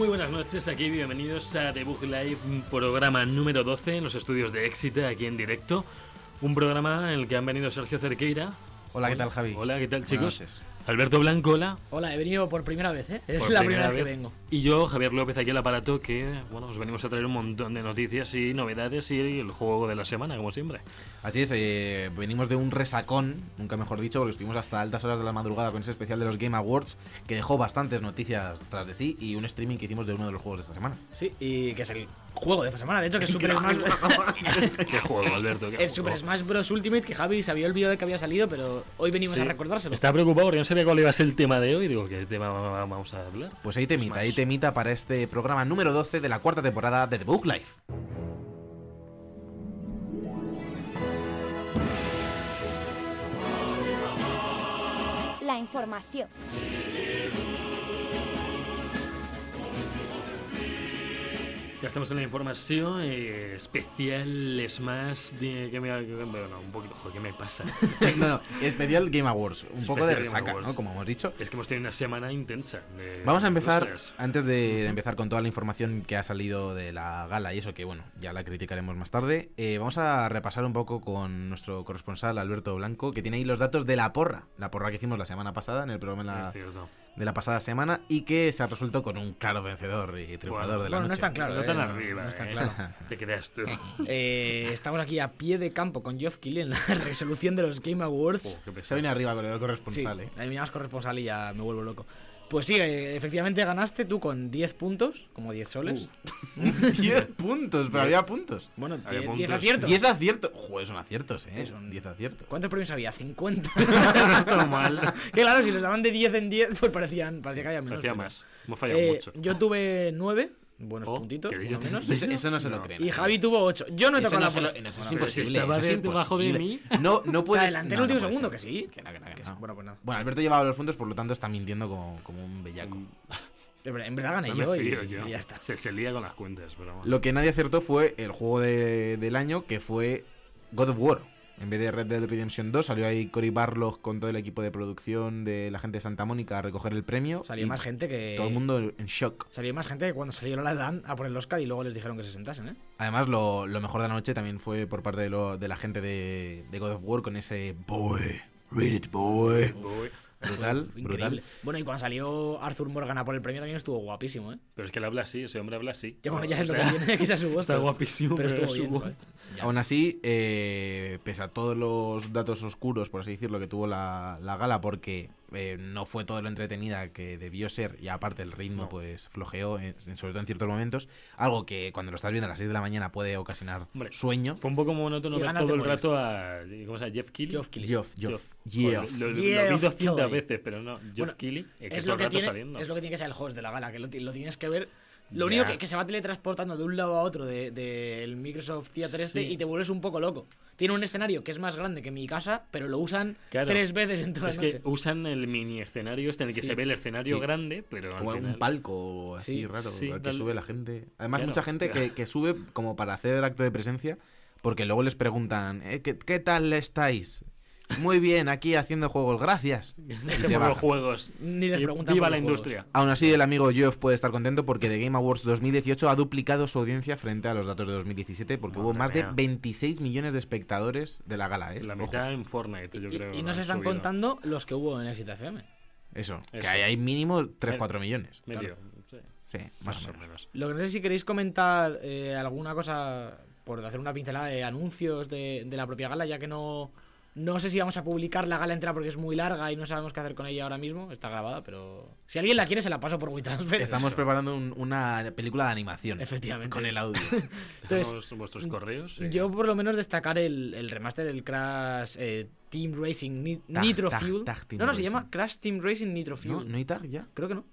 Muy buenas noches, aquí bienvenidos a The Book Live, programa número 12 en los estudios de Éxito, aquí en directo. Un programa en el que han venido Sergio Cerqueira. Hola, ¿qué tal, Javi? Hola, ¿qué tal, chicos? Alberto Blanco, hola. Hola, he venido por primera vez, ¿eh? Es Por la primera vez que vengo. Y yo, Javier López, aquí al aparato, que bueno, os venimos a traer un montón de noticias y novedades y el juego de la semana, como siempre. Así es, eh, venimos de un resacón, nunca mejor dicho, porque estuvimos hasta altas horas de la madrugada con ese especial de los Game Awards, que dejó bastantes noticias tras de sí, y un streaming que hicimos de uno de los juegos de esta semana. Sí, y que es el juego de esta semana, de hecho, que es Super Smash ¿Qué juego, Alberto? ¿Qué El Super? Smash Bros. Ultimate, que Javi se había olvidado de que había salido, pero hoy venimos Sí. a recordárselo. Estaba preocupado porque no sabía cuál iba a ser el tema de hoy. Digo, ¿qué tema vamos a hablar? Pues ahí temita, Smash. ahí temita para este programa número 12 de la cuarta temporada de The Book Life. La información. Ya estamos en la información eh, especial de que me que- bueno, un poquito, joder, ¿qué me pasa? no, no, especial Game Awards, un poco de resaca. ¿no? Como hemos dicho. es que hemos tenido una semana intensa. de Vamos a empezar, cosas. antes de, de empezar con toda la información que ha salido de la gala y eso que, bueno, ya la criticaremos más tarde, eh, vamos a repasar un poco con nuestro corresponsal Alberto Blanco, que tiene ahí los datos de la porra, la porra que hicimos la semana pasada en el programa de Es la, cierto. De la pasada semana y que se ha resuelto con un claro vencedor y triunfador Bueno, de la bueno, no noche. es tan claro, no eh, tan no- arriba, no está eh. claro. Te creas tú. Eh, estamos aquí a pie de campo con Geoff Keighley en la resolución de los Game Awards. Oh, qué Se viene arriba con el Sí, corresponsal, ¿eh? me llamas corresponsal y ya me vuelvo loco. Pues sí, eh, efectivamente ganaste tú con 10 puntos, como 10 soles. Uh. 10 puntos, pero había puntos. Bueno, Había 10 puntos. aciertos. 10 aciertos. Joder, son aciertos, ¿eh? Son- 10 aciertos. ¿Cuántos premios había? 50. No está mal. que claro, si los daban de 10 en 10, pues parecían, parecía que había menos. Parecía más. Hemos fallado Eh, mucho. Yo tuve 9, buenos Oh, puntitos, menos. Eso, eso no se lo creen. Y Javi tuvo 8. Yo no he tocado no la lo- en eso es imposible. estaba eso es de- mí. No, no puedes. Adelante el último segundo, ser. que sí. Que no, que no, que Que no. sí. Bueno, pues nada. Bueno, Alberto llevaba los puntos, por lo tanto está mintiendo como, como un bellaco. En verdad- en verdad gané yo y, yo. y ya está. Se, se lía con las cuentas, pero bueno. Lo que nadie acertó fue el juego de- del año, que fue God of War. En vez de Red Dead Redemption 2, salió ahí Cory Barlog con todo el equipo de producción de la gente de Santa Mónica a recoger el premio. Salió más gente que. Todo el mundo en shock. Salió más gente que cuando salió La La Land a por el Oscar y luego les dijeron que se sentasen, ¿eh? Además, lo, lo mejor de la noche también fue por parte de, lo- de la gente de, de God of War con ese Boy, read it, boy. Brutal, increíble. Bueno, y cuando salió Arthur Morgan a por el premio también estuvo guapísimo, ¿eh? Pero es que él habla así, ese hombre habla así. Que bueno, ya O es lo sea, que tiene, que sea su voz. Está guapísimo, pero pero estuvo su bien. voz. joder. Ya. Aún así, eh, pese a todos los datos oscuros, por así decirlo, que tuvo la, la gala, porque eh, no fue todo lo entretenida que debió ser, y aparte el ritmo No. pues flojeó, en- sobre todo en ciertos momentos, algo que cuando lo estás viendo a las 6 de la mañana puede ocasionar Hombre, sueño. Fue un poco monótono ver todo el rato a. ¿Cómo se llama? Jeff Keighley. Geoff Keighley. Joder, Geoff. Lo, lo- lo vi 200 Keighley. veces, pero no. Jeff Bueno, Keighley. que es lo, que tiene, saliendo. es lo que tiene que ser el host de la gala, que lo, lo tienes que ver. Lo único que, que se va teletransportando de un lado a otro del de, Microsoft Theater este Sí. y te vuelves un poco loco. Tiene un escenario que es más grande que mi casa, pero lo usan Claro. tres veces en toda Es la que usan el mini escenario este en el que Sí. se ve el escenario Sí. grande, pero al Como final... un palco así Sí, raro, sí, al que tal- sube la gente. Además, Claro. mucha gente que, que sube como para hacer el acto de presencia, porque luego les preguntan, "Eh, ¿qué, qué tal estáis? Muy bien, aquí haciendo juegos, gracias. Los juegos. Ni les Y preguntan Viva por la juegos. industria. Aún así, el amigo Geoff puede estar contento porque The Game Awards 2018 ha duplicado su audiencia frente a los datos de 2017 porque Madre hubo más mía. de 26 millones de espectadores de la gala, ¿eh? La Ojo. mitad en Fortnite, yo Y- creo. y, no se están subido. contando los que hubo en Exit FM. Eso, que hay, hay mínimo Medio. 3-4 millones. Medio. Sí, Sí, más, más o o menos. menos. Lo que no sé si queréis comentar eh, alguna cosa por hacer una pincelada de anuncios de, de la propia gala, ya que no, no sé si vamos a publicar la gala entera porque es muy larga y no sabemos qué hacer con ella ahora mismo. Está grabada, pero si alguien la quiere se la paso por WeTransfer. Estamos Eso. preparando un- una película de animación. Efectivamente. Con el audio. Entonces, Dejamos vuestros correos. y- Yo por lo menos destacar el, el remaster del Crash eh, Team Racing Ni- Tag- Nitro tag- Fuel. tag Team no, no, se Racing. llama Crash Team Racing Nitro Fuel. ¿No? ¿No hay tag ya? Creo que no.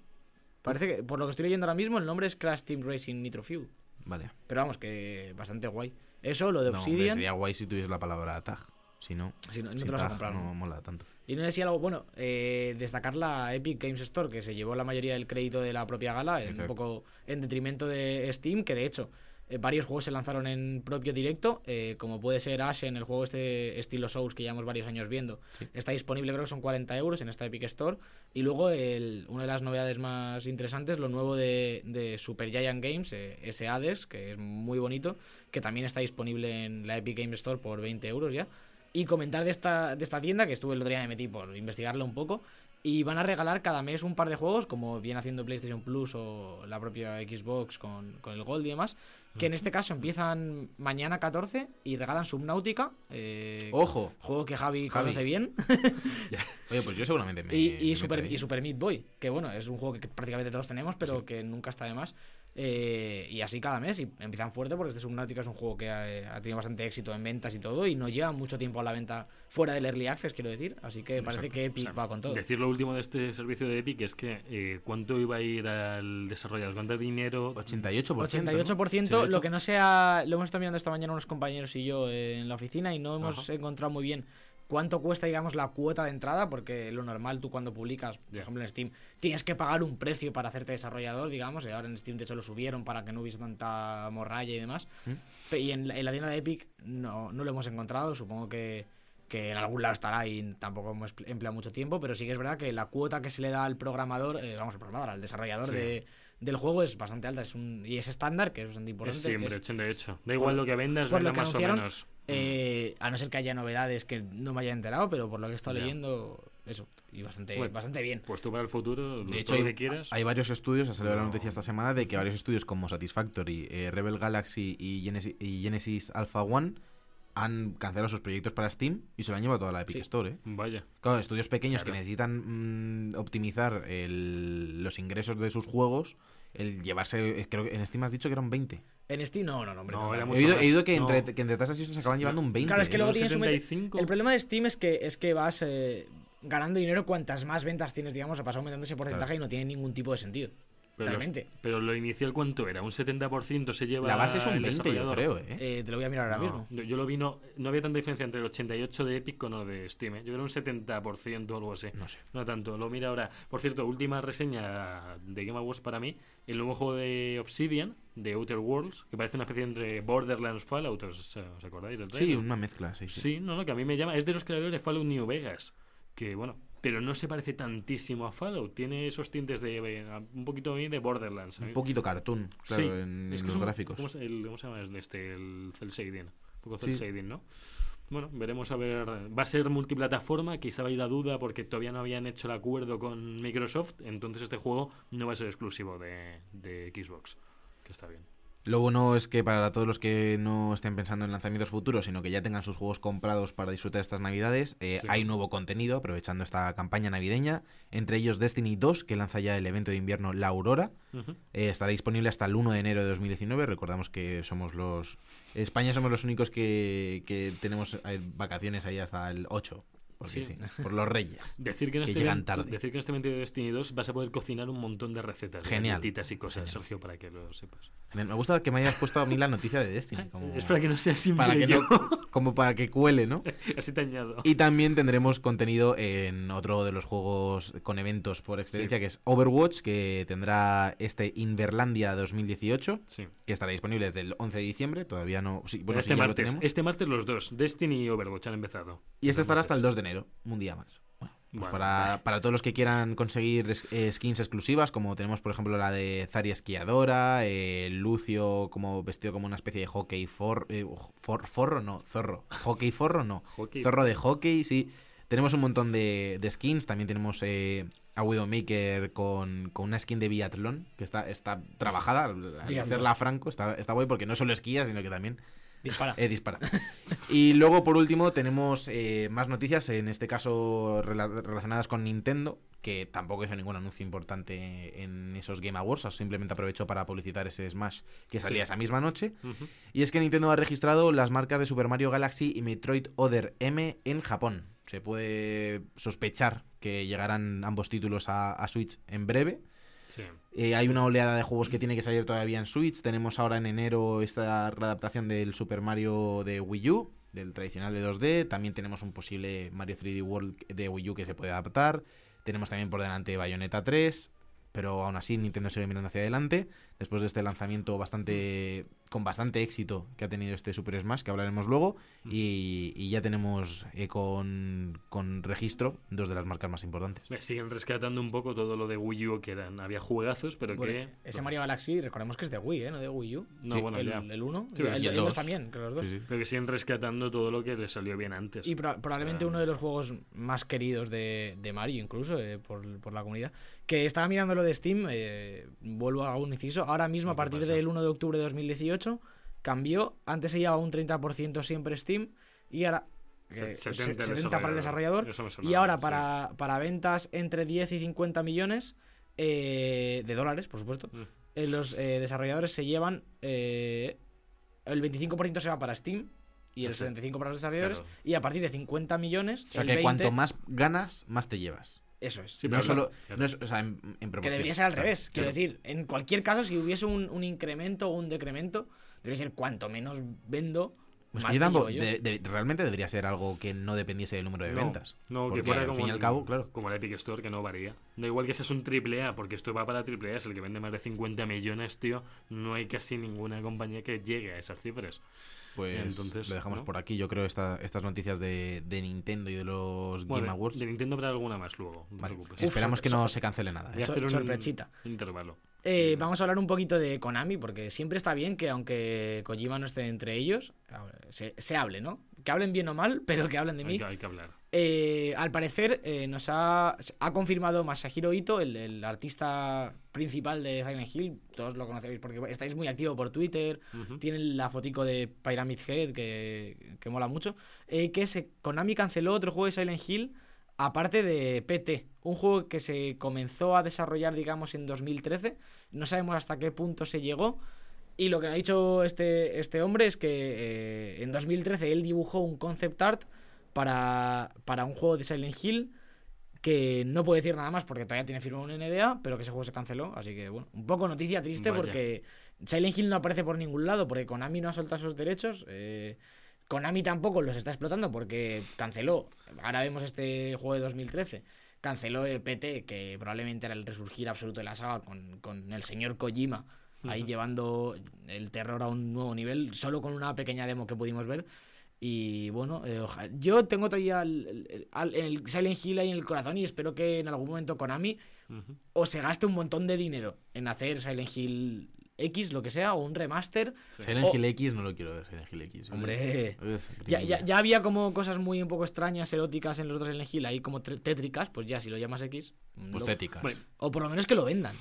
Parece que, por lo que estoy leyendo ahora mismo, el nombre es Crash Team Racing Nitro Fuel. Vale. Pero vamos, que bastante guay. Eso, lo de No, hombre, Obsidian. sería guay si tuviese la palabra tag. Si no, Si no, no sin te lo vas a comprar. no mola tanto. Y no si algo, bueno, eh, destacar la Epic Games Store, que se llevó la mayoría del crédito de la propia gala, en un poco en detrimento de Steam, que de hecho eh, varios juegos se lanzaron en propio directo, eh, como puede ser Ashen, el juego este estilo Souls que llevamos varios años viendo. Sí. Está disponible, creo que son 40 euros en esta Epic Store. Y luego el- una de las novedades más interesantes, lo nuevo de, de Super Giant Games, eh, ese Hades, que es muy bonito, que también está disponible en la Epic Games Store por 20 euros ya. Y comentar de esta, de esta tienda, que estuve el otro día me metí por investigarla un poco. Y van a regalar cada mes un par de juegos, como viene haciendo PlayStation Plus o la propia Xbox con, con el Gold y demás. Que en este caso empiezan mañana 14 y regalan Subnautica. eh, ¡Ojo! Juego que Javi, Javi. conoce bien. Oye, pues yo seguramente me. y, y me Super, y Super Meat Boy, que bueno, es un juego que prácticamente todos tenemos, pero que nunca está de más. Eh, y así cada mes, y empiezan fuerte porque este Subnautica es un juego que ha, ha tenido bastante éxito en ventas y todo, y no lleva mucho tiempo a la venta fuera del Early Access, quiero decir. Así que parece Exacto. que Epic O sea, va con todo. Decir lo último de este servicio de Epic es que eh, cuánto iba a ir al desarrollador, cuánto dinero. 88%. ¿no? 88%, Sí, de lo que no sea, lo hemos estado mirando esta mañana unos compañeros y yo eh, en la oficina y no hemos Ajá. encontrado muy bien cuánto cuesta, digamos, la cuota de entrada, porque lo normal tú cuando publicas, por ejemplo en Steam, tienes que pagar un precio para hacerte desarrollador, digamos, y ahora en Steam de hecho lo subieron para que no hubiese tanta morralla y demás. ¿Mm? Y en, la- en la tienda de Epic no, no lo hemos encontrado, supongo que, que en algún lado estará y tampoco hemos empl- empleado mucho tiempo, pero sí que es verdad que la cuota que se le da al programador, eh, vamos, al programador, al desarrollador Sí. de, del juego es bastante alta, es un, y es estándar, que es bastante Es importante. siempre es- 88. Da igual lo que vendas, por venda más o menos. Eh, a no ser que haya novedades que no me haya enterado, pero por lo que he estado Ya. leyendo, eso, y bastante, Bueno. bastante bien. Pues tú para el futuro, De todo hecho, lo hay, que quieras. hay varios estudios, ha salido la No. noticia esta semana de que varios estudios como Satisfactory, eh, Rebel Galaxy y Genesis, y Genesis Alpha One han cancelado sus proyectos para Steam y se lo han llevado toda la Epic Sí. Store. ¿eh? Vaya. Claro, estudios pequeños Claro. que necesitan mm, optimizar el- los ingresos de sus juegos, el llevarse, eh, creo que en Steam has dicho que eran 20. En Steam, no, no, no, hombre. No, no, era He oído, he oído que, No. entre, que entre tasas y eso se acaban Sí, llevando un 20. Claro, es que ¿eh? luego Los tienes un 75. El problema de Steam es que, es que vas eh, ganando dinero cuantas más ventas tienes, digamos, vas aumentando ese porcentaje y no tiene ningún tipo de sentido. Pero, los- realmente. pero lo inicial, ¿cuánto era? ¿Un 70% se lleva La base es un el 20, yo creo, ¿eh? Eh, te lo voy a mirar ahora No, mismo. Yo, yo lo vi, no, no había tanta diferencia entre el 88 de Epic con lo de Steam. ¿eh? Yo creo un 70% o algo así. No sé. No tanto, lo mira ahora. Por cierto, última reseña de Game Awards para mí. El nuevo juego de Obsidian, de Outer Worlds, que parece una especie entre Borderlands Fallout. ¿Os, os acordáis del Sí, trailer? una mezcla, sí, sí. Sí, no, no, que a mí me llama. Es de los creadores de Fallout New Vegas. Que bueno, pero no se parece tantísimo a Fallout. Tiene esos tintes de. eh, un poquito de Borderlands. Un poquito cartoon, claro, Sí, en, es que los gráficos. ¿cómo se, el- cómo se llama el- este? El cel shading. Un poco Sí. cel shading, ¿no? Bueno, veremos a ver. Va a ser multiplataforma, quizá hay la duda porque todavía no habían hecho el acuerdo con Microsoft. Entonces este juego no va a ser exclusivo de, de Xbox. Que está bien. Lo bueno es que para todos los que no estén pensando en lanzamientos futuros, sino que ya tengan sus juegos comprados para disfrutar estas navidades, eh, Sí. hay nuevo contenido aprovechando esta campaña navideña, entre ellos Destiny 2, que lanza ya el evento de invierno La Aurora. Eh, estará disponible hasta el 1 de enero de 2019. Recordamos que somos los... España somos los únicos que, que tenemos eh, vacaciones ahí hasta el 8. Porque Sí. sí, por los reyes. Decir que, en Que este llegan tarde. decir que en este evento de Destiny 2 vas a poder cocinar un montón de recetas, de Genial. galletitas y cosas, Genial. Sergio, para que lo sepas. Me gusta que me hayas puesto a mí la noticia de Destiny. Como, Es para que no sea simple para que yo. no- como para que cuele, ¿no? Así te añado. Y también tendremos contenido en otro de los juegos con eventos por excelencia, Sí. que es Overwatch, que tendrá este Inverlandia 2018, Sí. que estará disponible desde el 11 de diciembre. Todavía no. Sí, bueno, este lo martes. Este martes los dos, Destiny y Overwatch han empezado. Y este estará hasta el martes. 2 de enero, un día más. Bueno, pues Bueno, para, para todos los que quieran conseguir eh, skins exclusivas, como tenemos por ejemplo la de Zarya esquiadora, eh, Lucio como vestido como una especie de hockey for, eh, for- forro, no, zorro. Hockey forro, no. Hockey. Zorro de hockey, sí. Tenemos un montón de, de skins, también tenemos eh, a Widowmaker con, con una skin de biatlón, que está, está trabajada, al Biatlón. serla franco, está, está guay porque no solo esquía, sino que también Dispara. eh, dispara. Y luego, por último, tenemos eh, más noticias, en este caso rela- relacionadas con Nintendo, que tampoco hizo ningún anuncio importante en esos Game Awards, simplemente aprovechó para publicitar ese Smash que salía Sí. esa misma noche. Y es que Nintendo ha registrado las marcas de Super Mario Galaxy y Metroid Other M en Japón. Se puede sospechar que llegarán ambos títulos a, a Switch en breve. Eh, hay una oleada de juegos que tiene que salir todavía en Switch. Tenemos ahora en enero esta readaptación del Super Mario de Wii U, del tradicional de 2D. También tenemos un posible Mario 3D World de Wii U que se puede adaptar. Tenemos también por delante Bayonetta 3. Pero aún así Nintendo sigue mirando hacia adelante. Después de este lanzamiento bastante con bastante éxito que ha tenido este Super Smash, que hablaremos luego. Y, y ya tenemos eh, con, con registro dos de las marcas más importantes. Me siguen rescatando un poco todo lo de Wii U, que eran, había juegazos, pero Bueno, que... ese Mario Galaxy, recordemos que es de Wii, ¿eh? No de Wii U. No, Sí, bueno, el, ya. el 1. Sí, el, y el el 2 dos. también, que los dos. Sí, sí. Pero que siguen rescatando todo lo que les salió bien antes. Y pro- probablemente Ah. uno de los juegos más queridos de, de Mario, incluso, eh, por, por la comunidad. Que estaba mirando lo de Steam, eh, vuelvo a un inciso. Ahora mismo, a ¿Qué partir pasa? del 1 de octubre de 2018, cambió. Antes se llevaba un 30% siempre Steam y ahora eh, 70 se- el 70 para el desarrollador. Y ahora sí. para, para ventas entre 10 y 50 millones eh, de dólares, por supuesto, Mm. eh, los eh, desarrolladores se llevan eh, el 25% se va para Steam y el Sí, sí. 75% para los desarrolladores Claro. y a partir de 50 millones O sea el que 20, cuanto más ganas, más te llevas. Eso es Sí, no pero solo, claro. no es- o sea, en, en que debería ser al Claro, revés quiero claro. decir en cualquier caso si hubiese un, un incremento o un decremento debería ser cuanto menos vendo Pues más que me tampoco- llevo yo. de- de- realmente debería ser algo que no dependiese del número de No, ventas. No, que fuera al como fin y al el- cabo, claro. Como el Epic Store, que no varía. Da igual que seas un triple A, porque esto va para triple A, es el que vende más de 50 millones, tío. No hay casi ninguna compañía que llegue a esas cifras. Pues Entonces, lo dejamos ¿no? por aquí. Yo creo esta, estas noticias de, de Nintendo y de los Bueno, Game Awards. de Nintendo habrá alguna más luego, no te Vale, preocupes. Esperamos Uf, que no so- se cancele nada. Voy a ¿eh? so- hacer un sorpresita. intervalo. Eh, vamos a hablar un poquito de Konami, porque siempre está bien que aunque Kojima no esté entre ellos, se, se hable, ¿no? Que hablen bien o mal, pero que hablen de Hay mí. que, hay que hablar. Eh, al parecer eh, nos ha, ha confirmado Masahiro Ito, el, el artista principal de Silent Hill, todos lo conocéis porque estáis muy activo por Twitter, Ujú. tienen la fotico de Pyramid Head que, que mola mucho, eh, que se, Konami canceló otro juego de Silent Hill aparte de PT, un juego que se comenzó a desarrollar digamos en 2013, no sabemos hasta qué punto se llegó. Y lo que ha dicho este, este hombre es que eh, en 2013 él dibujó un concept art para, para un juego de Silent Hill que no puede decir nada más porque todavía tiene firmado un NDA, pero que ese juego se canceló. Así que, bueno, un poco noticia triste Vaya. porque Silent Hill no aparece por ningún lado porque Konami no ha soltado esos derechos. eh, Konami tampoco los está explotando porque canceló. Ahora vemos este juego de 2013. Canceló el PT, que probablemente era el resurgir absoluto de la saga con, con el señor Kojima ahí llevando el terror a un nuevo nivel, solo con una pequeña demo que pudimos ver. Y bueno, eh, oja- yo tengo todavía el, el- el Silent Hill ahí en el corazón y espero que en algún momento Konami Ujú. o se gaste un montón de dinero en hacer Silent Hill X, lo que sea, o un remaster. Silent Oh. Hill X no lo quiero ver, Silent Hill X. Hombre, Uf, ya, ya, ya había como cosas muy un poco extrañas, eróticas en los otros Silent Hill, ahí como tétricas, pues ya si lo llamas X. Pues lo- téticas. Bueno, o por lo menos que lo vendan.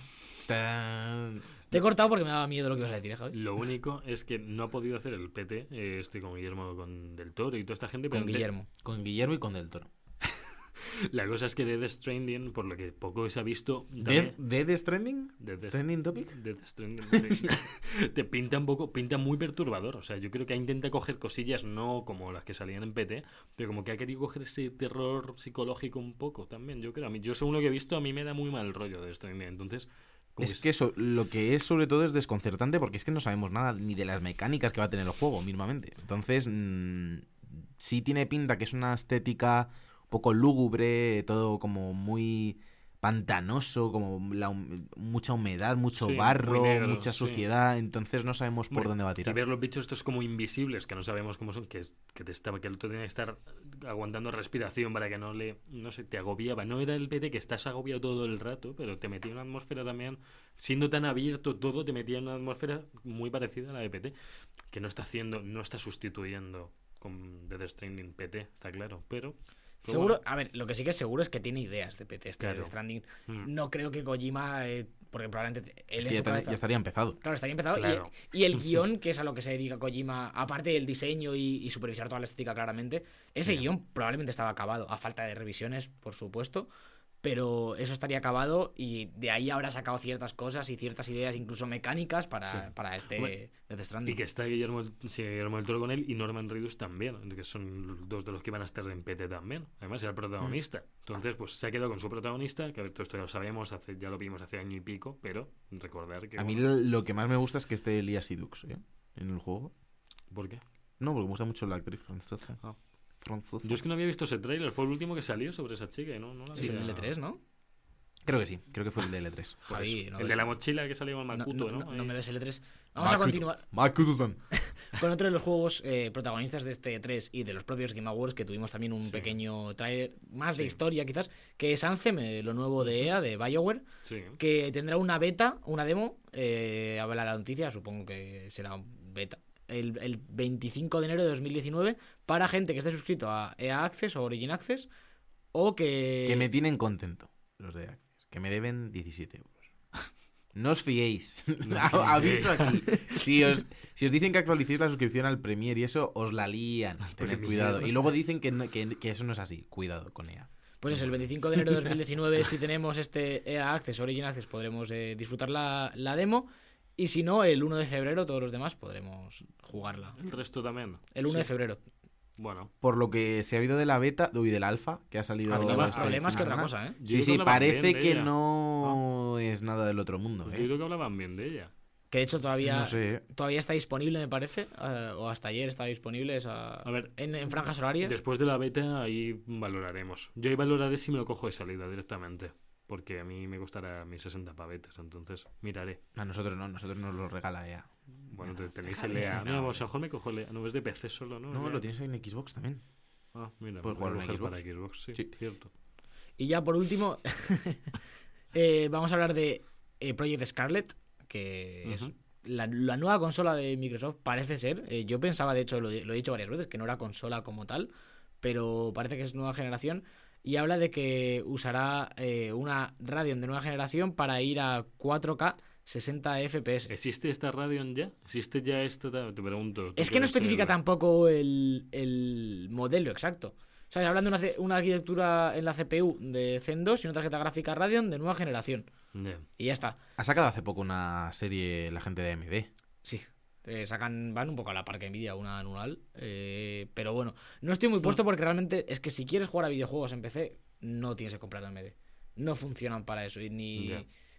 Tan- Te he cortado porque me daba miedo lo que ibas a decir, ¿eh, Javi. lo único es que no ha podido hacer el PT, eh, este con Guillermo con Del Toro y toda esta gente. Con pero Guillermo. Con Guillermo y con Del Toro. La cosa es que Death Stranding, por lo que poco se ha visto... ¿Death, también- Death Stranding? Death ¿Trending topic? Death Stranding, sí. te pinta un poco, pinta muy perturbador. O sea, yo creo que intenta coger cosillas no como las que salían en PT, pero como que ha querido coger ese terror psicológico un poco también. Yo creo, a mí, yo según lo que he visto, a mí me da muy mal rollo de Stranding. Entonces, Es que eso, lo que es sobre todo es desconcertante porque es que no sabemos nada ni de las mecánicas que va a tener el juego mismamente. Entonces, mm, sí tiene pinta que es una estética un poco lúgubre, todo como muy pantanoso, como la mucha humedad, mucho Sí, barro, negro, mucha sí. suciedad, entonces no sabemos por Hombre, dónde va a Y tirar. ver los bichos estos como invisibles, que no sabemos cómo son, que, que te estaba, que el otro tenía que estar aguantando respiración para que no le, no sé, te agobiaba. No era el PT que estás agobiado todo el rato, pero te metía en una atmósfera también, siendo tan abierto todo, te metía en una atmósfera muy parecida a la de PT, que no está haciendo, no está sustituyendo con Death Stranding PT, está claro, pero... pero Seguro, bueno. a ver, lo que sí que es seguro es que tiene ideas de PT este Claro. de Stranding. Mm. No creo que Kojima, eh, porque probablemente él Es que ya, cabeza- estaría empezado. Claro, estaría empezado. y- el guion, que es a lo que se dedica Kojima, aparte del diseño y, y supervisar toda la estética claramente, ese Sí. guion probablemente estaba acabado, a falta de revisiones, por supuesto. Pero eso estaría acabado y de ahí habrá sacado ciertas cosas y ciertas ideas, incluso mecánicas, para, Sí. para este Death Stranding. Y que está Guillermo, sí, Guillermo del Toro con él y Norman Reedus también, que son los dos de los que van a estar en PT también. Además, era el protagonista. Entonces, pues se ha quedado con su protagonista, que a ver, todo esto ya lo sabíamos, hace, ya lo vimos hace año y pico, pero recordar que. A mí bueno, lo, lo que más me gusta es que esté Elias Idux ¿eh? en el juego. ¿Por qué? No, porque me gusta mucho la actriz francesa. Ah. Yo es que no había visto ese tráiler, fue el último que salió sobre esa chica y no, no la Sí, en el L3, ¿no? Creo que sí, creo que fue el de L3. Pues Javi, eso. no el ves- de la mochila que salió con Makuto, no, ¿no? no, me ves L3. Vamos a continuar Makuto-san. con otro de los juegos eh, protagonistas de este 3 y de los propios Game Awards que tuvimos también un Sí. pequeño trailer más de historia quizás, que es Anthem, eh, lo nuevo de EA, de BioWare, Sí. que tendrá una beta, una demo, eh, habla la noticia, supongo que será beta, el, el 25 de enero de 2019 para gente que esté suscrito a EA Access o Origin Access o que... Que me tienen contento los de Access. Que me deben 17 euros. No os fiéis. No Aviso aquí. Si os, si os dicen que actualicéis la suscripción al Premier y eso, os la lían. Tened cuidado. Y luego dicen que, no- que, que eso no es así. Cuidado con ella. Pues eso, el 25 de enero de 2019, si tenemos este EA Access, Origin Access, podremos eh, disfrutar la, la demo. Y si no, el 1 de febrero, todos los demás podremos jugarla. El resto también. El 1 Sí. de febrero. Bueno. Por lo que se ha habido de la beta, uy, del alfa, que ha salido. Ha tenido más problemas que otra cosa, ¿eh? Yo Sí, creo sí, que hablaban parece bien de que ella. no es nada del otro mundo. Pues ¿eh? yo creo que hablaban bien de ella. Que de hecho todavía, No sé. todavía está disponible, me parece. eh, o hasta ayer está disponible esa, A ver, en, en franjas horarias. Después de la beta, ahí valoraremos. Yo ahí valoraré si me lo cojo de salida directamente. Porque a mí me costará mis 60 pavetes, entonces miraré. A nosotros no, nosotros nos lo regala ella. Bueno, te- tenéis el EA. No, a lo mejor me cojo el EA. No es de PC solo, ¿no? No, lo EA. tienes en Xbox también. Ah, mira, pues jugar en Xbox. para Xbox, sí, Sí. cierto. Y ya por último, eh, vamos a hablar de eh, Project Scarlet, que es la, la nueva consola de Microsoft, parece ser. Eh, yo pensaba, de hecho, lo, he- lo he dicho varias veces, que no era consola como tal, pero parece que es nueva generación. Y habla de que usará eh, una Radeon de nueva generación para ir a 4K 60 FPS. ¿Existe esta Radeon ya? ¿Existe ya esta? Te pregunto. tú Es que no especifica tampoco el, el modelo exacto. O sea, hablando de una, una arquitectura en la CPU de Zen 2 y una tarjeta gráfica Radeon de nueva generación. Y ya está. Ha sacado hace poco una serie la gente de AMD. Sí. Eh, sacan, van un poco a la parca Nvidia, una anual. eh, pero bueno, no estoy muy puesto porque realmente es que si quieres jugar a videojuegos en PC, no tienes que comprar AMD. No funcionan para eso. Y ni,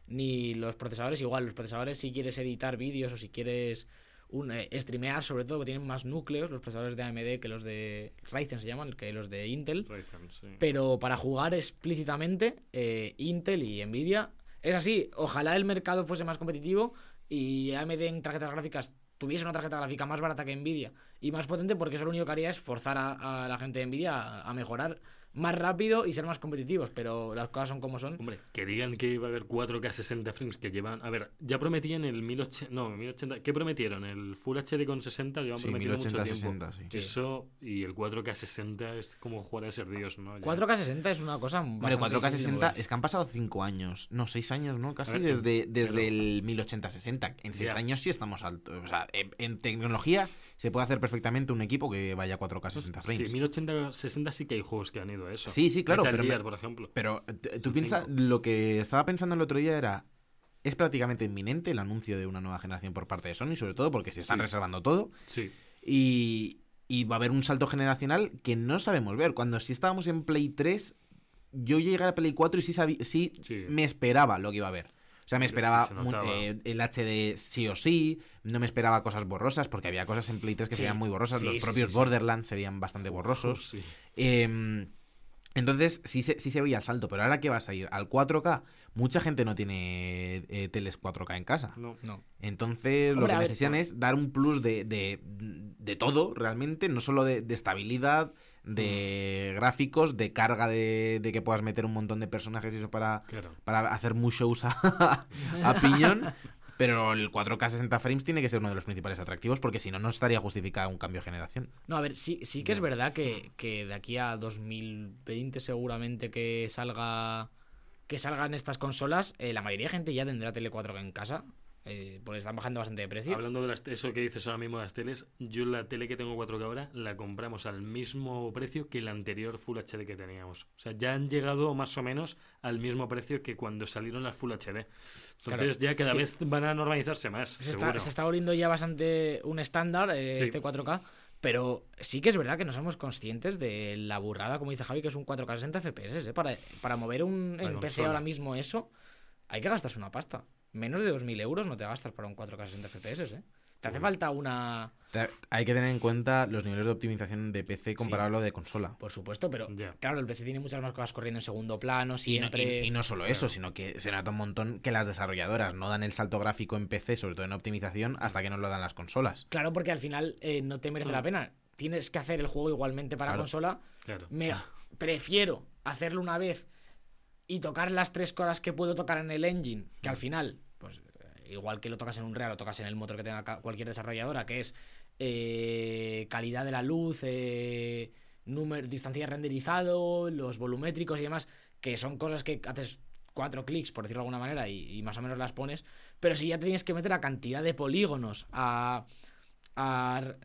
ni los procesadores igual. Los procesadores si quieres editar vídeos o si quieres un, eh, streamear, sobre todo, que tienen más núcleos, los procesadores de AMD que los de Ryzen se llaman, que los de Intel. Ryzen, sí. Pero para jugar explícitamente, eh, Intel y Nvidia. Es así, ojalá el mercado fuese más competitivo y AMD en tarjetas gráficas tuviese una tarjeta gráfica más barata que Nvidia y más potente, porque eso lo único que haría es forzar a, la gente de Nvidia a mejorar más rápido y ser más competitivos. Pero las cosas son como son. Hombre, que digan que iba a haber 4K 60 frames que llevan. A ver, ya prometían el 1080. No, 1080. ¿Qué prometieron? El Full HD con 60 llevan Sí, prometiendo mucho 1080, tiempo. 60, sí. Eso y el 4K 60 es como jugar a ser Dios, ¿no? Ya. 4K 60 es una cosa. Hombre, bastante 4K difícil de 60 mover. es que han pasado 5 años, no, 6 años, ¿no? Casi ver, desde, pero- desde el 1080-60. En 6 Ya. años sí estamos altos. O sea, en, en tecnología se puede hacer perfectamente un equipo que vaya a 4K 60 frames. Sí, 1080 60 sí que hay juegos que han ido a eso. Sí, sí, claro, Metal pero Gear, por ejemplo. Pero t- tú piensas, lo que estaba pensando el otro día era, es prácticamente inminente el anuncio de una nueva generación por parte de Sony, sobre todo porque se están Sí. reservando todo. Sí. Y, y va a haber un salto generacional que no sabemos ver. Cuando sí estábamos en Play 3, yo llegué a Play 4 y sí, sí, Sí. me esperaba lo que iba a haber. O sea, me esperaba eh, el HD sí o sí, no me esperaba cosas borrosas, porque había cosas en Play 3 que Sí. se veían muy borrosas, Sí, los sí, propios sí, sí. Borderlands se veían bastante borrosos. Sí. Em, entonces, sí se, sí se veía el salto, pero ahora que vas a ir al 4K, mucha gente no tiene eh, teles 4K en casa. No. No. Entonces, lo que ver, necesitan es dar un plus de, de, de todo, realmente, no solo de, de estabilidad, de gráficos, de carga de, de que puedas meter un montón de personajes y eso para, Claro. para hacer muy shows a, a piñón. Pero el 4K 60 frames tiene que ser uno de los principales atractivos porque si no, no estaría justificado un cambio de generación. No, a ver, sí, sí que es verdad que, que de aquí a 2020 seguramente que salga que salgan estas consolas, eh, la mayoría de gente ya tendrá tele 4K en casa. Eh, porque están bajando bastante de precio. Hablando de las, eso que dices ahora mismo de las teles, yo la tele que tengo 4K ahora la compramos al mismo precio que la anterior Full HD que teníamos. O sea, ya han llegado más o menos al mismo precio que cuando salieron las Full HD. Entonces ya cada vez van a normalizarse más. se, está, se está volviendo ya bastante un estándar eh, Sí. este 4K. Pero sí que es verdad que no somos conscientes de la burrada, como dice Javi, que es un 4K 60 FPS. ¿eh? Para, para mover un en PC ahora mismo eso, hay que gastarse una pasta. Menos de 2.000 euros no te gastas para un 4K 60 FPS. ¿eh? Te hace Uy. falta una... Hay que tener en cuenta los niveles de optimización de PC comparado a lo de consola. Por supuesto, pero claro, el PC tiene muchas más cosas corriendo en segundo plano, Y no, siempre... y- y no solo eso, sino que se nota un montón que las desarrolladoras no dan el salto gráfico en PC, sobre todo en optimización, hasta que no lo dan las consolas. Claro, porque al final eh, no te merece la pena. Tienes que hacer el juego igualmente para Claro. consola. Claro. Me prefiero hacerlo una vez y tocar las tres cosas que puedo tocar en el engine, que al final, pues igual que lo tocas en un Real, lo tocas en el motor que tenga cualquier desarrolladora, que es eh, calidad de la luz, eh, número, distancia de renderizado, los volumétricos y demás, que son cosas que haces cuatro clics, por decirlo de alguna manera, y, más o menos las pones. Pero si ya tienes que meter a cantidad de polígonos, a, a r-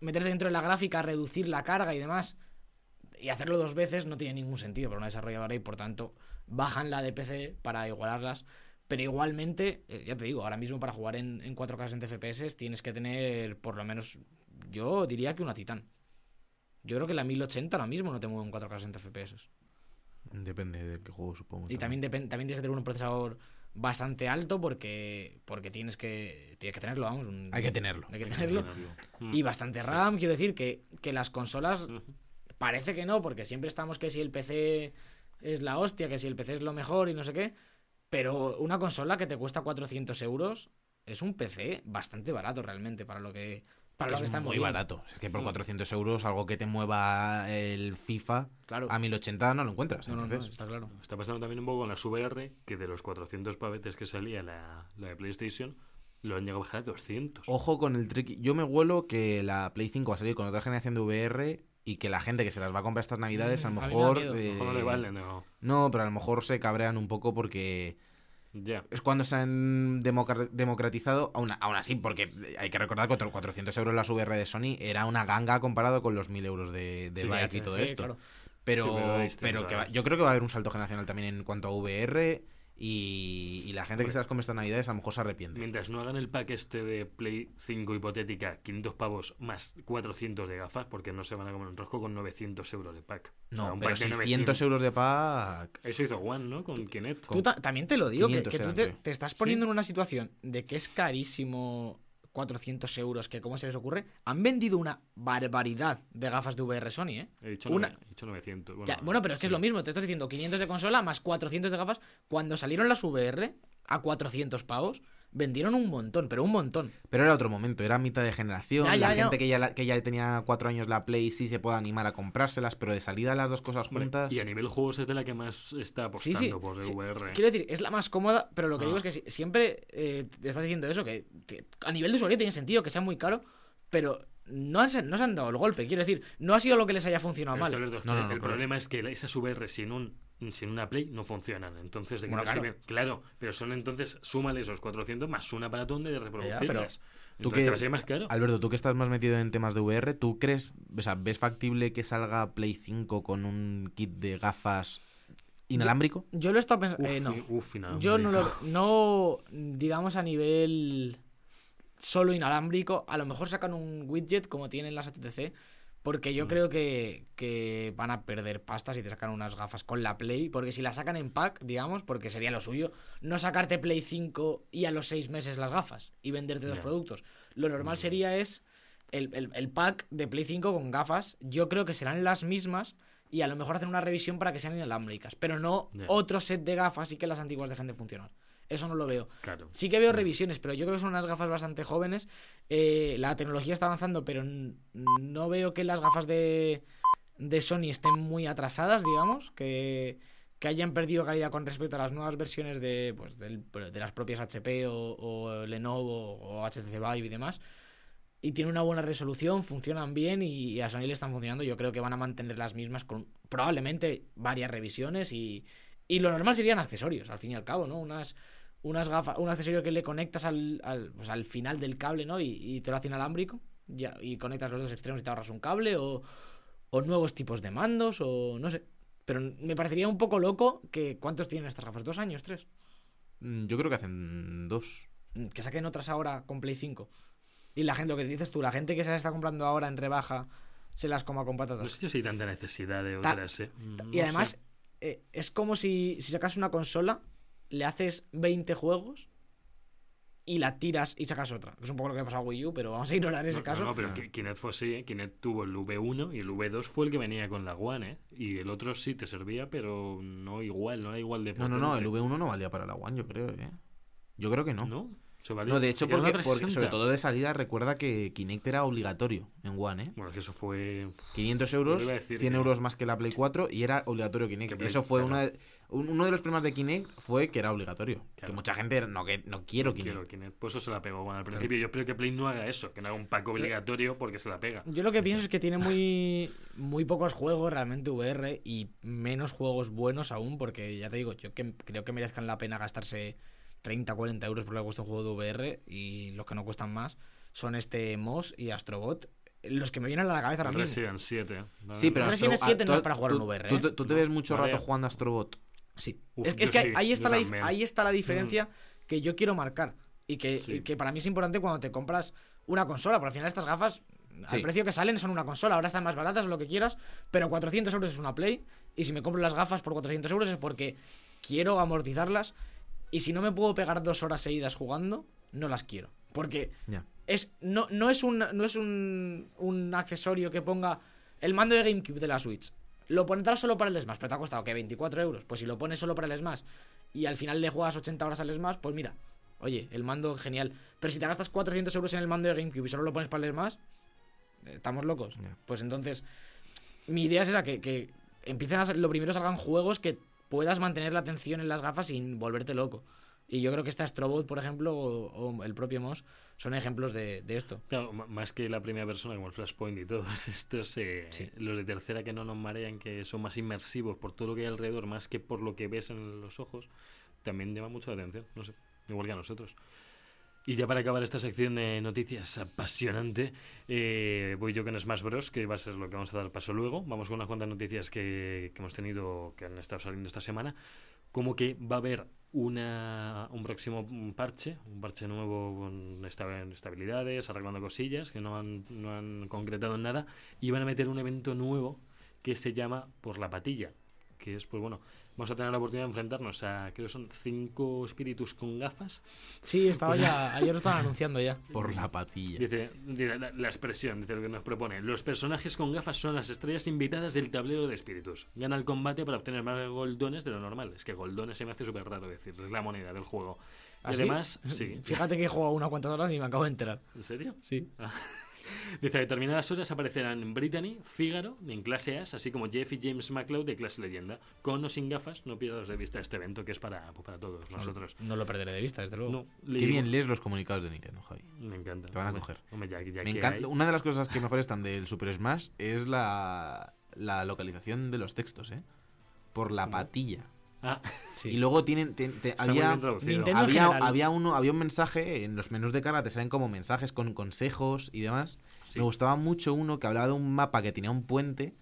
meterte dentro de la gráfica, a reducir la carga y demás, y hacerlo dos veces no tiene ningún sentido para una desarrolladora y por tanto bajan la de PC para igualarlas. Pero igualmente, eh, ya te digo, ahora mismo para jugar en, en 4K 60 FPS tienes que tener por lo menos, yo diría que una Titan. Yo creo que la 1080 ahora mismo no te mueve en 4K 60 FPS. Depende de qué juego, supongo. Y también, también tienes que tener un procesador bastante alto porque porque tienes que tienes que tenerlo, vamos. un- Hay que tenerlo. Hay que tenerlo. Mm. Y bastante RAM, quiero decir que, que las consolas. Parece que no, porque siempre estamos que si el PC es la hostia, que si el PC es lo mejor y no sé qué. Pero una consola que te cuesta 400 euros es un PC bastante barato realmente para lo que, para lo que está muy moviendo. barato. Es que por Mm. 400 euros, algo que te mueva el FIFA Claro. a 1080 no lo encuentras. No, no, no, está claro. Está pasando también un poco con las VR, que de los 400 pavetes que salía la, la de PlayStation, lo han llegado a bajar a 200. Ojo con el trick. Yo me huelo que la Play 5 va a salir con otra generación de VR y que la gente que se las va a comprar estas navidades a lo Mm, a mí me da mejor... miedo. eh, Ojo, no le vale, no. No, pero a lo mejor se cabrean un poco porque Ya. es cuando se han democra- democratizado, aún, aún así, porque hay que recordar que otros 400 euros las VR de Sony era una ganga comparado con los 1000 euros de, de Sí, Vive y todo esto. claro. Pero, Sí, pero pero que va- ¿eh? yo creo que va a haber un salto generacional también en cuanto a VR y, y la gente que se las come estas navidades a lo mejor se arrepiente. Mientras no hagan el pack este de Play 5 hipotética, 500 pavos más 400 de gafas, porque no se van a comer un rosco con 900 euros de pack. O sea, No, un pero pack de 600 euros de pack... Eso hizo One, ¿no? Con Kinect. Tú ta- también te lo digo, que, 500 que tú te estás poniendo en una situación de que es carísimo 400 euros, que cómo se les ocurre. Han vendido una barbaridad de gafas de VR Sony, ¿eh? He dicho, Una- he dicho 900. Ya, bueno, pero es que es sí. lo mismo, te estás diciendo 500 de consola más 400 de gafas. Cuando salieron las VR a 400 pavos, vendieron un montón, pero un montón. Pero era otro momento, era mitad de generación. Ya, ya, la ya. gente que ya, que ya tenía cuatro años la Play sí se puede animar a comprárselas, pero de salida las dos cosas juntas... Y a nivel juegos es de la que más está Sí, apostando sí. por el sí. VR. Quiero decir, es la más cómoda, pero lo que Ah. digo es que si- siempre eh, te estás diciendo eso, que, a nivel de usuario tiene sentido que sea muy caro, pero no, han- no se han dado el golpe. Quiero decir, no ha sido lo que les haya funcionado Pero mal. Alberto, es No, que no, no, el problema es que esas VR sin un sin una Play no funcionan. Entonces, ¿de Bueno, claro. sirven? Claro, pero son entonces, súmale esos 400 más una para donde de reproducirlas. ¿Tú Entonces qué- te va a salir más caro. Alberto, tú que estás más metido en temas de VR, ¿tú crees, o sea, ves factible que salga Play 5 con un kit de gafas inalámbrico? Yo lo he estado pensando. Eh, no. uf. Yo no lo. No, digamos a nivel solo inalámbrico. A lo mejor sacan un widget como tienen las HTC. Porque yo Mm. creo que, que van a perder pasta si te sacan unas gafas con la Play. Porque si la sacan en pack, digamos, porque sería lo suyo, no sacarte Play 5 y a los 6 meses las gafas y venderte dos productos. Lo normal Mm. sería es el, el- el pack de Play 5 con gafas. Yo creo que serán las mismas y a lo mejor hacen una revisión para que sean inalámbricas. Pero no otro set de gafas y que las antiguas dejen de funcionar. Eso no lo veo. Claro. Sí que veo revisiones, pero yo creo que son unas gafas bastante jóvenes. Eh, la tecnología está avanzando, pero no veo que las gafas de, de Sony estén muy atrasadas, digamos, que, que hayan perdido calidad con respecto a las nuevas versiones de, pues, del- de las propias HP o, o Lenovo o HTC Vive y demás. Y tienen una buena resolución, funcionan bien y, y a Sony le están funcionando. Yo creo que van a mantener las mismas con probablemente varias revisiones y, y lo normal serían accesorios, al fin y al cabo, ¿no? Unas, unas gafas, un accesorio que le conectas al, al, pues, al final del cable, ¿no? Y, y te lo hace inalámbrico. Ya, y conectas los dos extremos y te ahorras un cable. O, o nuevos tipos de mandos. O no sé. Pero me parecería un poco loco que. ¿Cuántos tienen estas gafas? ¿Dos años? ¿Tres? Mm, Yo creo que hacen dos. Que saquen otras ahora con Play 5. Y la gente, lo que dices tú, la gente que se las está comprando ahora en rebaja se las coma con No patatas. sé si hay tanta necesidad de Ta- otras, ¿eh? No Y además, sé. Eh, es como si, si sacas una consola, le haces 20 juegos y la tiras y sacas otra. Es un poco lo que ha pasado a Wii U, pero vamos a ignorar ese No, caso. No, no, pero Ki- Kinect fue así, ¿eh? Kinect tuvo el V1 y el V2 fue el que venía con la One, ¿eh? Y el otro sí te servía, pero no igual, no era igual de No, potente. no, no, el V1 no valía para la One, yo creo, ¿eh? Yo creo que no. ¿No? No, de hecho, porque, porque 360. sobre todo de salida recuerda que Kinect era obligatorio en One, ¿eh? Bueno, que eso fue... 500 Yo euros, iba a decir 100 que- euros más que la Play 4 y era obligatorio Kinect. Play- Eso fue claro. una de- un- uno de los problemas de Kinect fue que era obligatorio. Que mucha gente no, que no quiero no Kinect. quiero Kinect. Pues eso se la pegó bueno, al principio. Yo espero que Play no haga eso, que no haga un pack obligatorio porque se la pega. Yo lo que pienso es que tiene muy, muy pocos juegos realmente VR y menos juegos buenos aún, porque ya te digo, yo que creo que merezcan la pena gastarse 30, 40 euros por lo que cuesta un juego de VR y los que no cuestan más son este Moss y Astrobot, los que me vienen a la cabeza ahora mismo. Resident 7. ¿no? Sí, pero Resident Astro- 7 no ah, es para jugar en VR, Tú, ¿eh? tú- tú te ves mucho rato jugando Astrobot. Sí. Uf, es, es que sí, ahí, está la, ahí está la diferencia que yo quiero marcar. Y que, Sí. y que para mí es importante cuando te compras una consola. Porque al final estas gafas, Sí. al precio que salen, son una consola. Ahora están más baratas o lo que quieras. Pero 400 euros es una Play. Y si me compro las gafas por 400 euros es porque quiero amortizarlas. Y si no me puedo pegar dos horas seguidas jugando, no las quiero. Porque es, no, no es, un, no es un, un accesorio que ponga el mando de GameCube de la Switch. Lo pondrás solo para el Smash, pero te ha costado que 24 euros. Pues si lo pones solo para el Smash y al final le juegas 80 horas al Smash, pues mira, oye, el mando genial. Pero si te gastas 400 euros en el mando de GameCube y solo lo pones para el Smash, eh, estamos locos. Pues entonces, mi idea es esa, que, que empiecen a, lo primero salgan juegos que puedas mantener la atención en las gafas sin volverte loco. Y yo creo que este Astrobot, por ejemplo, o, o el propio Moss, son ejemplos de, de esto. Claro, más que la primera persona como el Flashpoint y todos estos, eh, Sí. los de tercera que no nos marean, que son más inmersivos por todo lo que hay alrededor, más que por lo que ves en los ojos, también llama mucho la atención, no sé, igual que a nosotros. Y ya para acabar esta sección de noticias apasionante, eh, voy yo con Smash Bros, que va a ser lo que vamos a dar paso luego. Vamos con unas cuantas noticias que, que hemos tenido, que han estado saliendo esta semana. Como que va a haber una, un próximo parche, un parche nuevo con esta- estabilidades, arreglando cosillas que no han, no han concretado nada. Y van a meter un evento nuevo que se llama Por la Patilla. Que es, pues bueno, vamos a tener la oportunidad de enfrentarnos a, creo que son cinco espíritus con gafas. Sí, estaba ya, ayer lo estaban anunciando ya. Por la patilla. Dice, dice la, la expresión, dice lo que nos propone. Los personajes con gafas son las estrellas invitadas del tablero de espíritus. Gana el combate para obtener más goldones de lo normal. Es que goldones se me hace súper raro decir, es la moneda del juego. ¿Ah, además, sí. Fíjate que he jugado unas cuantas horas y me acabo de enterar. ¿En serio? Sí. Dice, a determinadas horas aparecerán Brittany, Fígaro, en clase As, así como Jeff y James McLeod de clase Leyenda. Con o sin gafas, no pierdas de vista este evento que es para, pues, para todos nosotros. No lo perderé de vista, desde luego. No, Qué bien lees los comunicados de Nintendo, Javi. Me encanta. Te van a Hombre, coger. hombre, ya- ya Me que encanta. hay- Una de las cosas que mejor están del Super Smash es la, la localización de los textos, ¿eh? Por la patilla. Ah, Sí. Y luego tienen. te- te- había, había, había uno, había un mensaje en los menús de cara, te salen como mensajes con consejos y demás. Sí. Me gustaba mucho uno que hablaba de un mapa que tenía un puente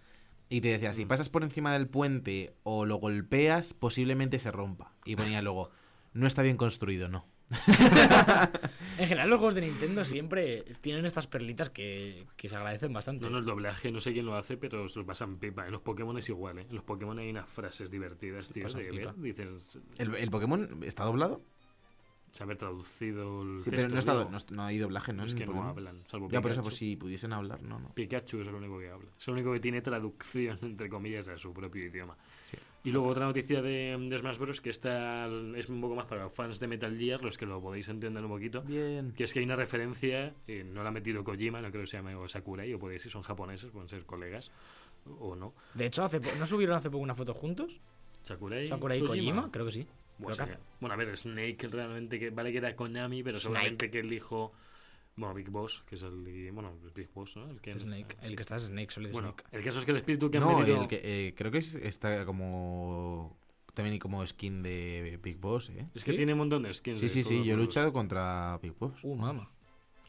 y te decía, Mm. si pasas por encima del puente o lo golpeas, posiblemente se rompa. Y ponía luego, no está bien construido, no. En general, los juegos de Nintendo siempre tienen estas perlitas que, que se agradecen bastante. No, no, el doblaje, no sé quién lo hace, pero se lo pasan pipa. En los Pokémon es igual, ¿eh? En los Pokémon hay unas frases divertidas, tío, de ver. Dicen, ¿El, el Pokémon está doblado? saber traducido el Sí, pero no, está, no, no hay doblaje, ¿no? es que no hablan, salvo Ya, por Pikachu. eso, pues si pudiesen hablar, no, no. Pikachu es el único que habla. Es el único que tiene traducción, entre comillas, a su propio idioma. Y luego otra noticia de, de Smash Bros. que esta es un poco más para los fans de Metal Gear, los que lo podéis entender un poquito. Bien. Que es que hay una referencia, eh, no la ha metido Kojima, no creo que se llame o Sakurai, o puede ser, son japoneses, pueden ser colegas, o no. De hecho, hace ¿no subieron hace poco una foto juntos? Sakurai, Sakurai y Kojima, creo que sí. Bueno, que- bueno, a ver, Snake realmente, que vale que era Konami, pero Snake. seguramente que el hijo, bueno, Big Boss, que es el, bueno, el Big Boss, ¿no? El que Snake. El que está es Snake, Solid Bueno, Snake. el caso es que el espíritu que han No, metido... el que, eh, creo que es- está como también como skin de Big Boss, ¿eh? Es que ¿Sí? tiene un montón de skins. Sí, de sí, sí, yo he los- luchado contra Big Boss. Uh, mamá.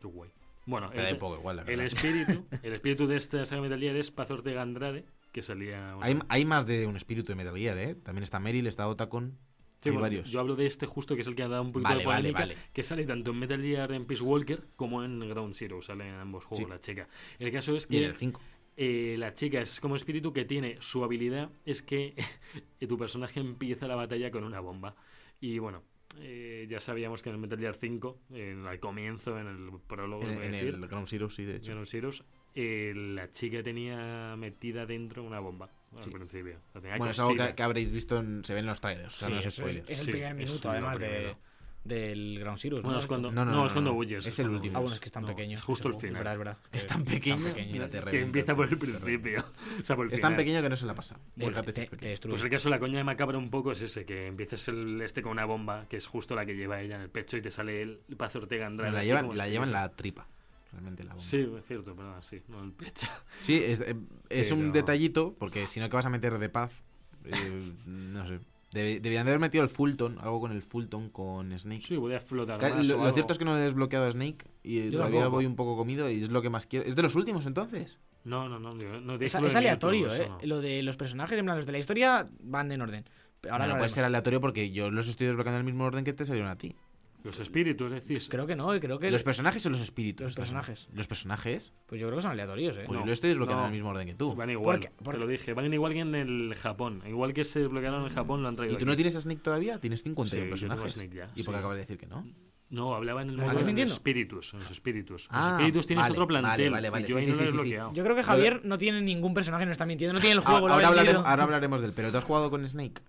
Qué guay. Bueno, Te da el, un poco igual, la el verdad. espíritu, el espíritu de esta saga Metal Gear es Paz Ortega Andrade, que salía... Hay, hay más de un espíritu de Metal Gear, ¿eh? También está Meryl, está Otacon. Sí, hay bueno, varios. Yo hablo de este justo, que es el que ha dado un poquito Vale, de vale, polémica, vale. que sale tanto en Metal Gear en Peace Walker como en Ground Zero, sale en ambos juegos Sí. la chica. El caso es Y en que el 5. eh, la chica es como espíritu que tiene su habilidad es que tu personaje empieza la batalla con una bomba. Y bueno, eh, ya sabíamos que en el Metal Gear 5, en- al comienzo, en el prólogo, En, decir, el Ground Zero, sí, de hecho. Ground Zeroes, eh, la chica tenía metida dentro una bomba Sí. principio. Bueno, es algo que, que habréis visto, en- se ve en los trailers. o sea, Sí, no es el Sí, primer minuto, además, de, del Ground Zero. Bueno, es cuando, No, no, no, no, es cuando no. huyes. Es el último. Ah, bueno, es que es tan No, pequeño. Es justo el final. Es verdad, es verdad. Es tan pequeño. que empieza por el principio. O sea, por el Es tan pequeño que no se la pasa. Te- te- te. Pues el caso, la coña de macabra un poco es ese, que empieces el, este con una bomba, que es justo la que lleva ella en el pecho y te sale el Paz Ortega Andrade. la llevan en la tripa. Realmente la bomba. Sí, es cierto, pero sí, no el pecho. Sí, es, eh, es un detallito, porque si no, que vas a meter de paz? Eh, no sé. Debe- deberían de haber metido el Fulton, algo con el Fulton, con Snake. Sí, voy a flotar más lo, o lo algo. cierto es que no he desbloqueado a Snake y Yo todavía tampoco. voy un poco comido y es lo que más quiero. ¿Es de los últimos entonces? No, no, no. Es, aleatorio, ¿eh? eso no. Lo de los personajes, en plan, los de la historia van en orden. Pero ahora no puede ser aleatorio porque yo los estoy desbloqueando en el mismo orden que te salieron a ti. Los espíritus, decís. Creo que no, eh, creo que. ¿Los personajes o los espíritus? Los personajes. ¿Los personajes? Pues yo creo que son aleatorios, ¿eh? Pues No, yo lo estoy desbloqueando no. en el mismo orden que tú. Van igual, Porque- porque- te lo dije. Van igual que en el Japón. Igual que se bloquearon en Japón, lo han traído ¿Y tú aquí. no tienes a Snake todavía? ¿Tienes Sí, 51 yo tengo personajes? Snake ya, ¿Y por qué sí. acabas de decir que no? No, hablaba en el ¿Me modo estás de mintiendo? espíritus. En los espíritus. Ah, los espíritus tienes vale, otro plantel. vale, vale, vale, y yo sí, ahí sí, no sí, sí, sí. Yo creo que Javier no tiene ningún personaje, no está mintiendo, no tiene el juego, lo ha ahora, hablaremos, ahora hablaremos del, pero ¿tú has jugado con Snake?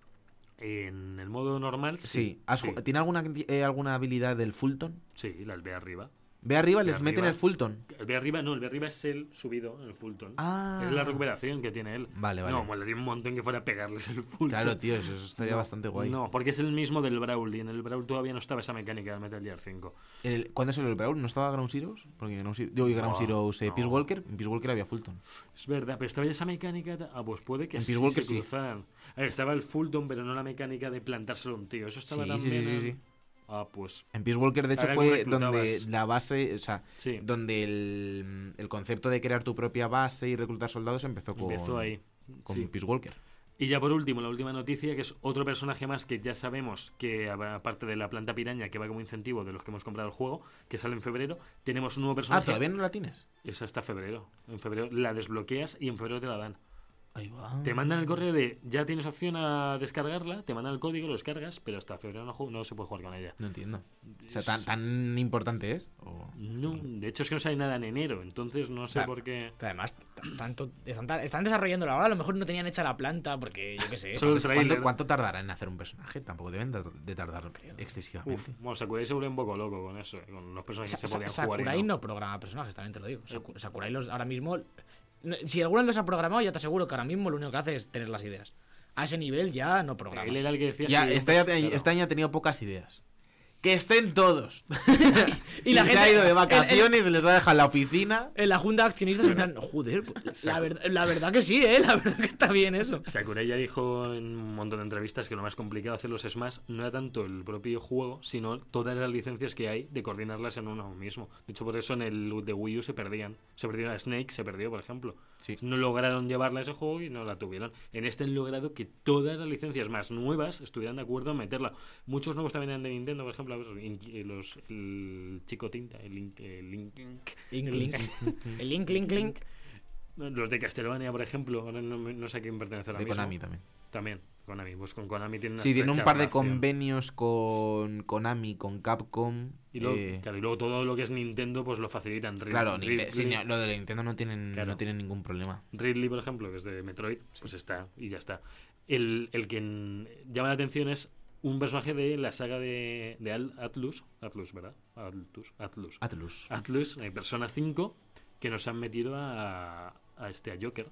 En el modo normal, sí. Sí. ¿Has sí, ju- ¿Tiene alguna, eh, alguna habilidad del Fulton? sí, las ve arriba. Ve arriba, les meten el Fulton. El ve arriba, no, el ve arriba es el subido, el Fulton. Ah. Es la recuperación que tiene él. Vale, vale. No, molaría un montón que fuera a pegarles el Fulton. Claro, tío, eso, estaría No, bastante guay. No, porque es el mismo del Brawl y en el Brawl todavía no estaba esa mecánica del Metal Gear 5. El- ¿Cuándo salió el Brawl? ¿No estaba Ground Zeroes? Porque Ground Zero, digo, y Ground No, Zeroes, eh, no. Peace Walker. En Peace Walker había Fulton. Es verdad, pero estaba ya esa mecánica. Ah, pues puede que En sí Peace Walker se sí. cruzaran. A ver, estaba el Fulton, pero no la mecánica de plantárselo a un tío. Eso estaba Sí, también. sí, sí, sí, en- sí. Ah, pues. En Peace Walker, de hecho, Ahora, ¿cómo fue donde la base, o sea, Sí, donde el, el concepto de crear tu propia base y reclutar soldados empezó con, empezó ahí. con sí. Peace Walker. Y ya por último, la última noticia, que es otro personaje más que ya sabemos que, aparte de la planta piraña, que va como incentivo de los que hemos comprado el juego, que sale en febrero, tenemos un nuevo Ah, personaje. ¿todavía no la tienes? Es hasta febrero. En febrero la desbloqueas y en febrero te la dan. Ahí va. Te mandan el correo de ya tienes opción a descargarla, te mandan el código, lo descargas, pero hasta febrero no, no se puede jugar con ella. No entiendo. O sea, ¿tan, tan importante es? ¿O- No, de hecho es que no sale nada en enero, entonces no sé Claro. por qué. Pero además, tanto, están, están desarrollándolo ahora, a lo mejor no tenían hecha la planta, porque yo qué sé. Solo ¿Cuánto, cuánto tardará en hacer un personaje? Tampoco deben de tardar excesivamente. Uf, bueno, Sakurai se vuelve un poco loco con eso, eh, con los personajes Sa- que se Sa- podían jugar. y Sakurai no. no programa personajes, también te lo digo. Saku- Sakurai los, ahora mismo. Si alguno los ha programado, ya te aseguro que ahora mismo lo único que hace es tener las ideas. A ese nivel ya no programa. Él era el que decía. Ya, sí, este, año- claro. este año ha tenido pocas ideas. Que estén todos. Y la se gente- ha ido de el- vacaciones, se les ha dejado la oficina. En la junta de accionistas, en plan, joder, la, verdad- la verdad que sí, ¿eh? La verdad que está bien eso. Sakurai ya dijo en un montón de entrevistas que lo más complicado de hacer los Smash no era tanto el propio juego, sino todas las licencias que hay de coordinarlas en uno mismo. De hecho, por eso en el de Wii U se perdían. Se perdió a Snake, se perdió, por ejemplo. Sí. No lograron llevarla a ese juego y no la tuvieron. En este han logrado que todas las licencias más nuevas estuvieran de acuerdo en meterla. Muchos nuevos también eran de Nintendo, por ejemplo, in- eh, los, el Chico Tinta, el Link, el Link. El link, link, link. los de Castlevania, por ejemplo, ahora no, sé a quién pertenece ahora De mismo. Konami también. También, Konami. Pues con Konami tiene una Sí, tiene un par de convenios con Konami, con Capcom. Y luego, eh, claro, y luego todo lo que es Nintendo, pues lo facilitan. Rid- claro, Rid- Ninte- sí, Rid- no, lo de Nintendo no tienen, Claro. no tienen ningún problema. Ridley, por ejemplo, que es de Metroid, pues está, y ya está. El, el que llama la atención es un personaje de la saga de, de Atlus, Atlus, ¿verdad? Atlus, Atlus. Atlus. Atlus, eh, Persona 5, que nos han metido a, a este, a Joker.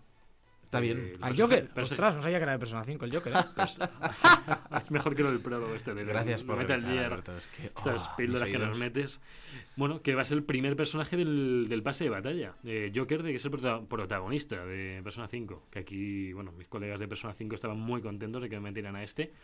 Está bien. Eh, Al Joker. Ostras, no sabía que era de Persona 5 el Joker, ¿eh? es mejor que lo del prólogo este de Gracias por Metal reventar, Gear. Alberto, es que, Estas oh, píldoras que nos metes. Bueno, que va a ser el primer personaje del, del pase de batalla. Eh, Joker, de que es el prota- protagonista de Persona 5. Que aquí, bueno, mis colegas de Persona 5 estaban muy contentos de que me metieran a este.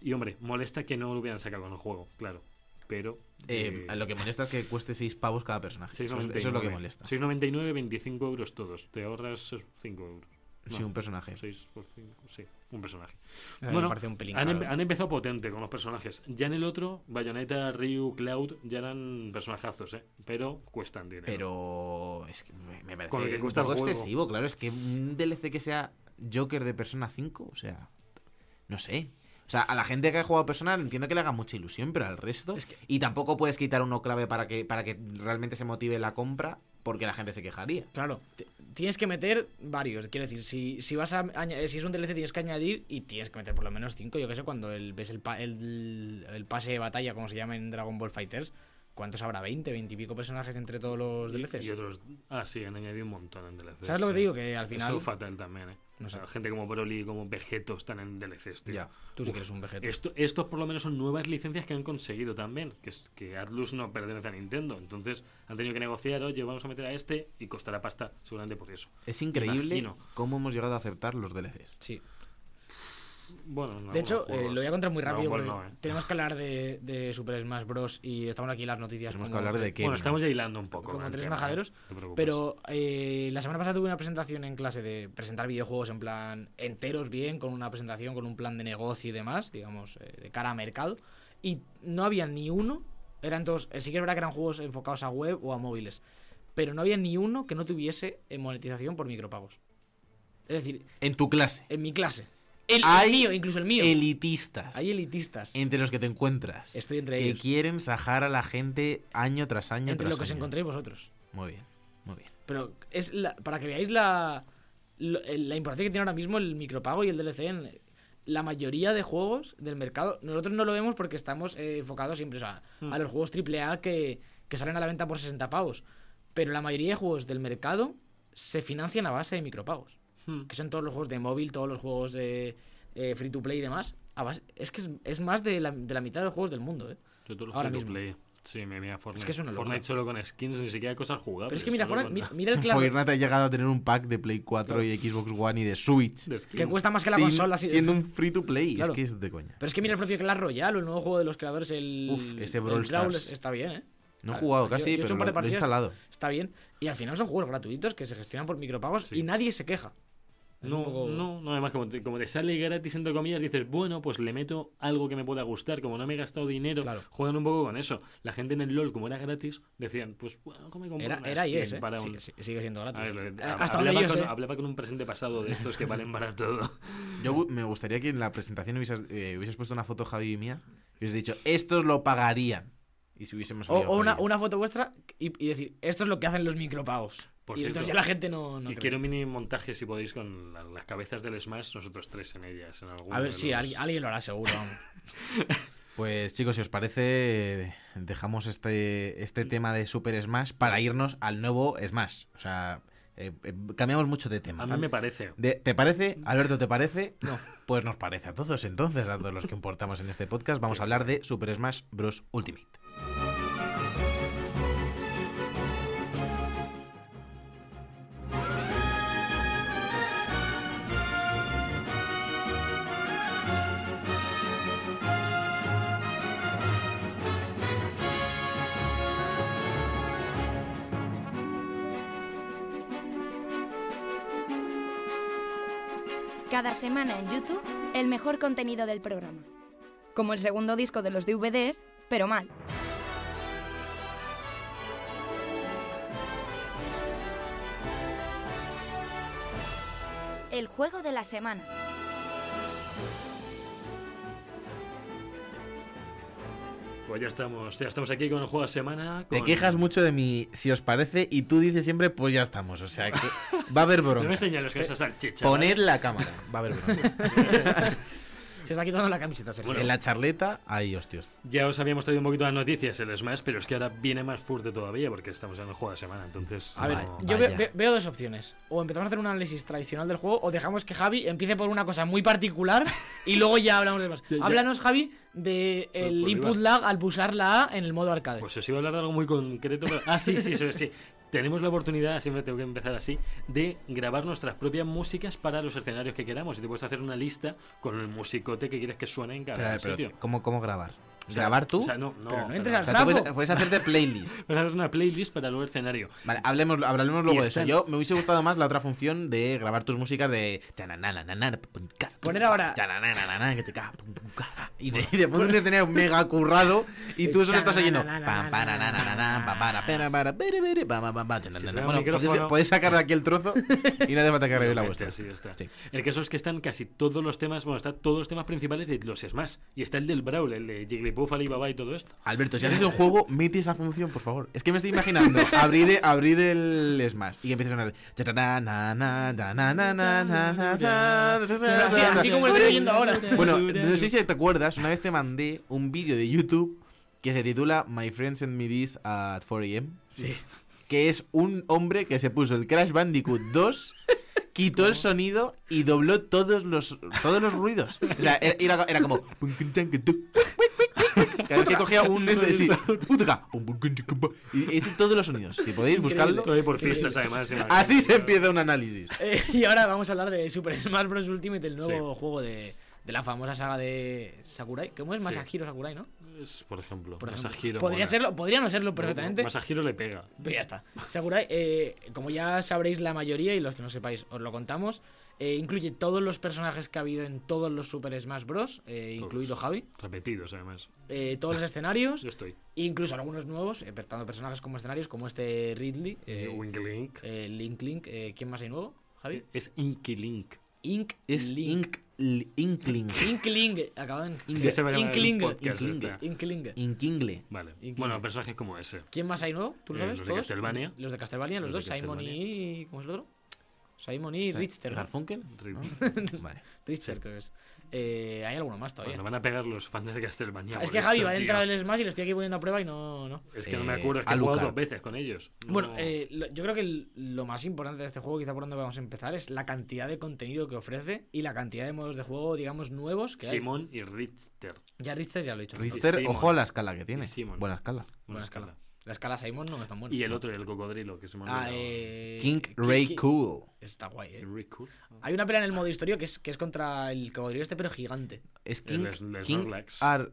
Y hombre, molesta que no lo hubieran sacado con el juego, claro. Pero. Eh, eh, lo que molesta es que cueste 6 pavos cada personaje. Eso es, 6,99. eso es lo que molesta. 6,99, 25 euros todos. Te ahorras 5 euros. Sí, un personaje. 6 por 5, sí, un personaje. Me Bueno, parece un pelín Han, empe- han empezado potente con los personajes. Ya en el otro, Bayonetta, Ryu, Cloud, ya eran personajazos, ¿eh? Pero cuestan dinero. Pero es que me, me parece Con lo que un cuesta el poco juego. excesivo, claro. Es que un DLC que sea Joker de Persona 5, o sea, no sé. O sea, a la gente que ha jugado Persona entiendo que le haga mucha ilusión, pero al resto... Es que- Y tampoco puedes quitar uno clave para que, para que realmente se motive la compra, porque la gente se quejaría. Claro, tienes que meter varios. Quiero decir, si, si vas a aña- si es un DLC tienes que añadir y tienes que meter por lo menos cinco. Yo que sé, cuando ves el, el, el pase de batalla, como se llama en Dragon Ball Fighters, ¿cuántos habrá? ¿20, 20 y pico personajes entre todos los DLCs? Y otros. Ah, sí, han añadido un montón en DLC. ¿Sabes lo que te digo? Que al final Eso fatal también, ¿eh? No O sea, sé. gente como Broly, como Vegeto están en DLCs, tío. Ya. tú sí que eres un vegeto. Esto, estos por lo menos son nuevas licencias que han conseguido también. Que, es, que Atlus no pertenece a Nintendo. Entonces han tenido que negociar, oye, vamos a meter a este y costará pasta, seguramente por eso. Es increíble Imagino. cómo hemos llegado a aceptar los DLCs. Sí. Bueno, en De hecho, eh, lo voy a contar muy rápido no, ¿eh? tenemos que hablar de, de Super Smash Bros. y estamos aquí en las noticias. Tenemos que hablar de Kevin. Bueno, estamos ya hilando un poco. como tres tema, majaderos. Pero eh, la semana pasada tuve una presentación en clase de presentar videojuegos en plan enteros bien, con una presentación, con un plan de negocio y demás, digamos, eh, de cara a mercado. Y no había ni uno, eran todos, eh, sí que es verdad que eran juegos enfocados a web o a móviles, pero no había ni uno que no tuviese monetización por micropagos. Es decir, En tu clase. en mi clase. El, el Hay mío, incluso el mío. Elitistas. Hay elitistas. Entre los que te encuentras. Estoy entre que ellos. quieren sajar a la gente año tras año Entre tras lo que os año. encontréis vosotros. Muy bien, muy bien. Pero es la- para que veáis la, la importancia que tiene ahora mismo el micropago y el DLC en la mayoría de juegos del mercado. Nosotros no lo vemos porque estamos eh, enfocados siempre o sea, Hmm. a los juegos AAA que, que salen a la venta por 60 pavos. Pero la mayoría de juegos del mercado se financian a base de micropagos. Hmm. Que son todos los juegos de móvil, todos los juegos de eh, free to play y demás. Base- es que es, es más de la, de la mitad de los juegos del mundo. ¿eh? Yo todo lo ahora free to mismo. play. Sí, me mira Fortnite. que es una. Fortnite solo con skins, ni siquiera cosas jugables. Pero es que mira, Fortnite- con- mira, mira el claro. Fortnite ha llegado a tener un pack de Play 4 y Xbox One y de Switch. de. Que cuesta más que la sin- consola. así de- siendo un free to play. Claro. Es que es de coña. Pero es que mira el propio Clash Royale, o el nuevo juego de los creadores, el. Uf, ese el Brawl Brawl Stars. está bien, ¿eh? No he jugado yo- casi, yo he hecho pero un par de lo, lo he partidas. instalado. Está bien. Y al final son juegos gratuitos que se gestionan por micropagos Sí. y nadie se queja. Es No, poco- no, no, además como te, como te sale gratis entre comillas, dices, bueno, pues le meto algo que me pueda gustar, como no me he gastado dinero, Claro. juegan un poco con eso. La gente en el LOL, como era gratis, decían, pues bueno, ¿cómo me compro Era, una era y es, ¿eh? para Sí, un- sí, sigue siendo gratis. Ver, Eh, Hasta hablaba, con, sé. hablaba con un presente pasado de estos que valen para todo. Yo me gustaría que en la presentación hubieses, eh, hubieses puesto una foto Javi y mía y hubieses dicho, estos lo pagarían. Y si hubiésemos O, una, una foto vuestra y, y decir, esto es lo que hacen los micropagos. Por y entonces ya la gente no. quiero un mini montaje, si podéis, con la- las cabezas del Smash, nosotros tres en ellas. En A ver, sí, los- alguien, alguien lo hará seguro. Pues chicos, si os parece, dejamos este, este tema de Super Smash para irnos al nuevo Smash. O sea, eh, eh, cambiamos mucho de tema. A mí me parece. De- ¿Te parece? Alberto, ¿te parece? No. Pues nos parece a todos entonces, a todos los que importamos en este podcast. Vamos a hablar de Super Smash Bros. Ultimate. Semana en YouTube, el mejor contenido del programa. Como el segundo disco de los DVDs, pero mal. El juego de la semana. Pues ya estamos, ya estamos aquí con el juego de semana. Te quejas mucho de mi si os parece y tú dices siempre pues ya estamos. O sea que va a haber No me bronca. señales con esa salchicha. Poned ¿vale? la cámara. Va a haber bronca. Se está quitando la camiseta, Sergio. En la charleta hay hostios. Ya os habíamos traído un poquito las noticias, el Smash, pero es que ahora viene más fuerte todavía porque estamos en el juego de semana, entonces... A ver, yo veo dos opciones. O empezamos a hacer un análisis tradicional del juego, o dejamos que Javi empiece por una cosa muy particular y luego ya hablamos de más. Ya, ya. Háblanos, Javi, de el por input lag al pulsar la A en el modo arcade. Pues os iba a hablar de algo muy concreto. pero- Ah, sí, sí, sí, sí. Tenemos la oportunidad, siempre tengo que empezar así, de grabar nuestras propias músicas para los escenarios que queramos. Y te puedes hacer una lista con el musicote que quieres que suene en cada Pero, pero, sitio. ¿cómo, ¿Cómo grabar? O sea, ¿Grabar tú? O sea, no, no. Pero no entres pero- O al sea, tú puedes, puedes hacerte playlist. A hacer una playlist para luego el escenario. Vale, hablemos, hablaremos luego de eso. Yo me hubiese gustado más la otra función de grabar tus músicas de. Poner ahora- Y de, y de poner un escenario mega currado y tú solo estás oyendo. un Bueno, puedes, puedes sacar de aquí el trozo y hace falta que grabéis la vuestra. así está. Sí. El caso es que están casi todos los temas, bueno, están todos los temas principales de los Smash. Y está el del Brawl, el de Jigglypuff, Alibaba y todo esto. Alberto, si haces un juego, mete esa función, por favor. Es que me estoy imaginando abrir, abrir el Smash y que empiece a sonar. Así, así como lo estoy oyendo ahora. Bueno, no sé si te acuerdas, una vez te mandé un vídeo de YouTube que se titula My Friends and Me This at 4am. Sí. Que es un hombre que se puso el Crash Bandicoot 2, quitó el sonido y dobló todos los, todos los ruidos. O sea, era, era como. Cada vez que cogía un. Este, sí, y hizo todos los sonidos. Si podéis buscarlo. Todo por además. Así se empieza un análisis. Eh, y ahora vamos a hablar de Super Smash Bros. Ultimate, el nuevo juego de, de la famosa saga de Sakurai. ¿Cómo es? Sí. Masahiro Sakurai, ¿no? Es, por ejemplo, Por ejemplo. Masahiro Podría, mola. serlo, podría no serlo perfectamente. Masahiro le pega. Pero ya está. Sakurai, eh, como ya sabréis la mayoría y los que no sepáis os lo contamos, eh, incluye todos los personajes que ha habido en todos los Super Smash Bros., eh, incluido Javi, Repetidos, además. eh, todos los escenarios, Yo estoy. incluso algunos nuevos, tanto personajes como escenarios, como este Ridley, Wink Link. Link Link, ¿quién más hay nuevo? Javi. Es Inky Link. Ink Es Link. Ink, Inkling. Inkling, acabado en Así se va a llamar el Inkling. Inkling. este. Inkling. Inkingle. Vale. Bueno, personajes como ese. ¿Quién más hay nuevo? ¿Tú lo sabes? los de. Castlevania. Los de Castlevania, los, dos, Simon y. ¿Cómo es el otro? Simon y Richter. ¿Garfunkel? ¿No? Vale. Richter, creo que es. Eh, hay alguno más todavía. Bueno, van a pegar los fans de Castlevania. es que Javi va dentro del Smash y lo estoy aquí poniendo a prueba y no. no. Es que no me Eh, acuerdo, es que he jugado dos veces con ellos. No- Bueno, eh, lo- yo creo que el- lo más importante de este juego, quizá por donde vamos a empezar, es la cantidad de contenido que ofrece y la cantidad de modos de juego, digamos, nuevos que hay. Simon y Richter. Ya Richter ya lo he dicho. Richter, ojo a la escala que tiene. Buena escala. Buena escala. La escala Simon no es tan buena. Y el otro, el cocodrilo, que se me ha Ah, eh, King Ki- Ray Cool. Está guay, eh. Cool. Hay una pelea en el modo historia que es, que es contra el cocodrilo este, pero gigante. ¿Es King, el King. Are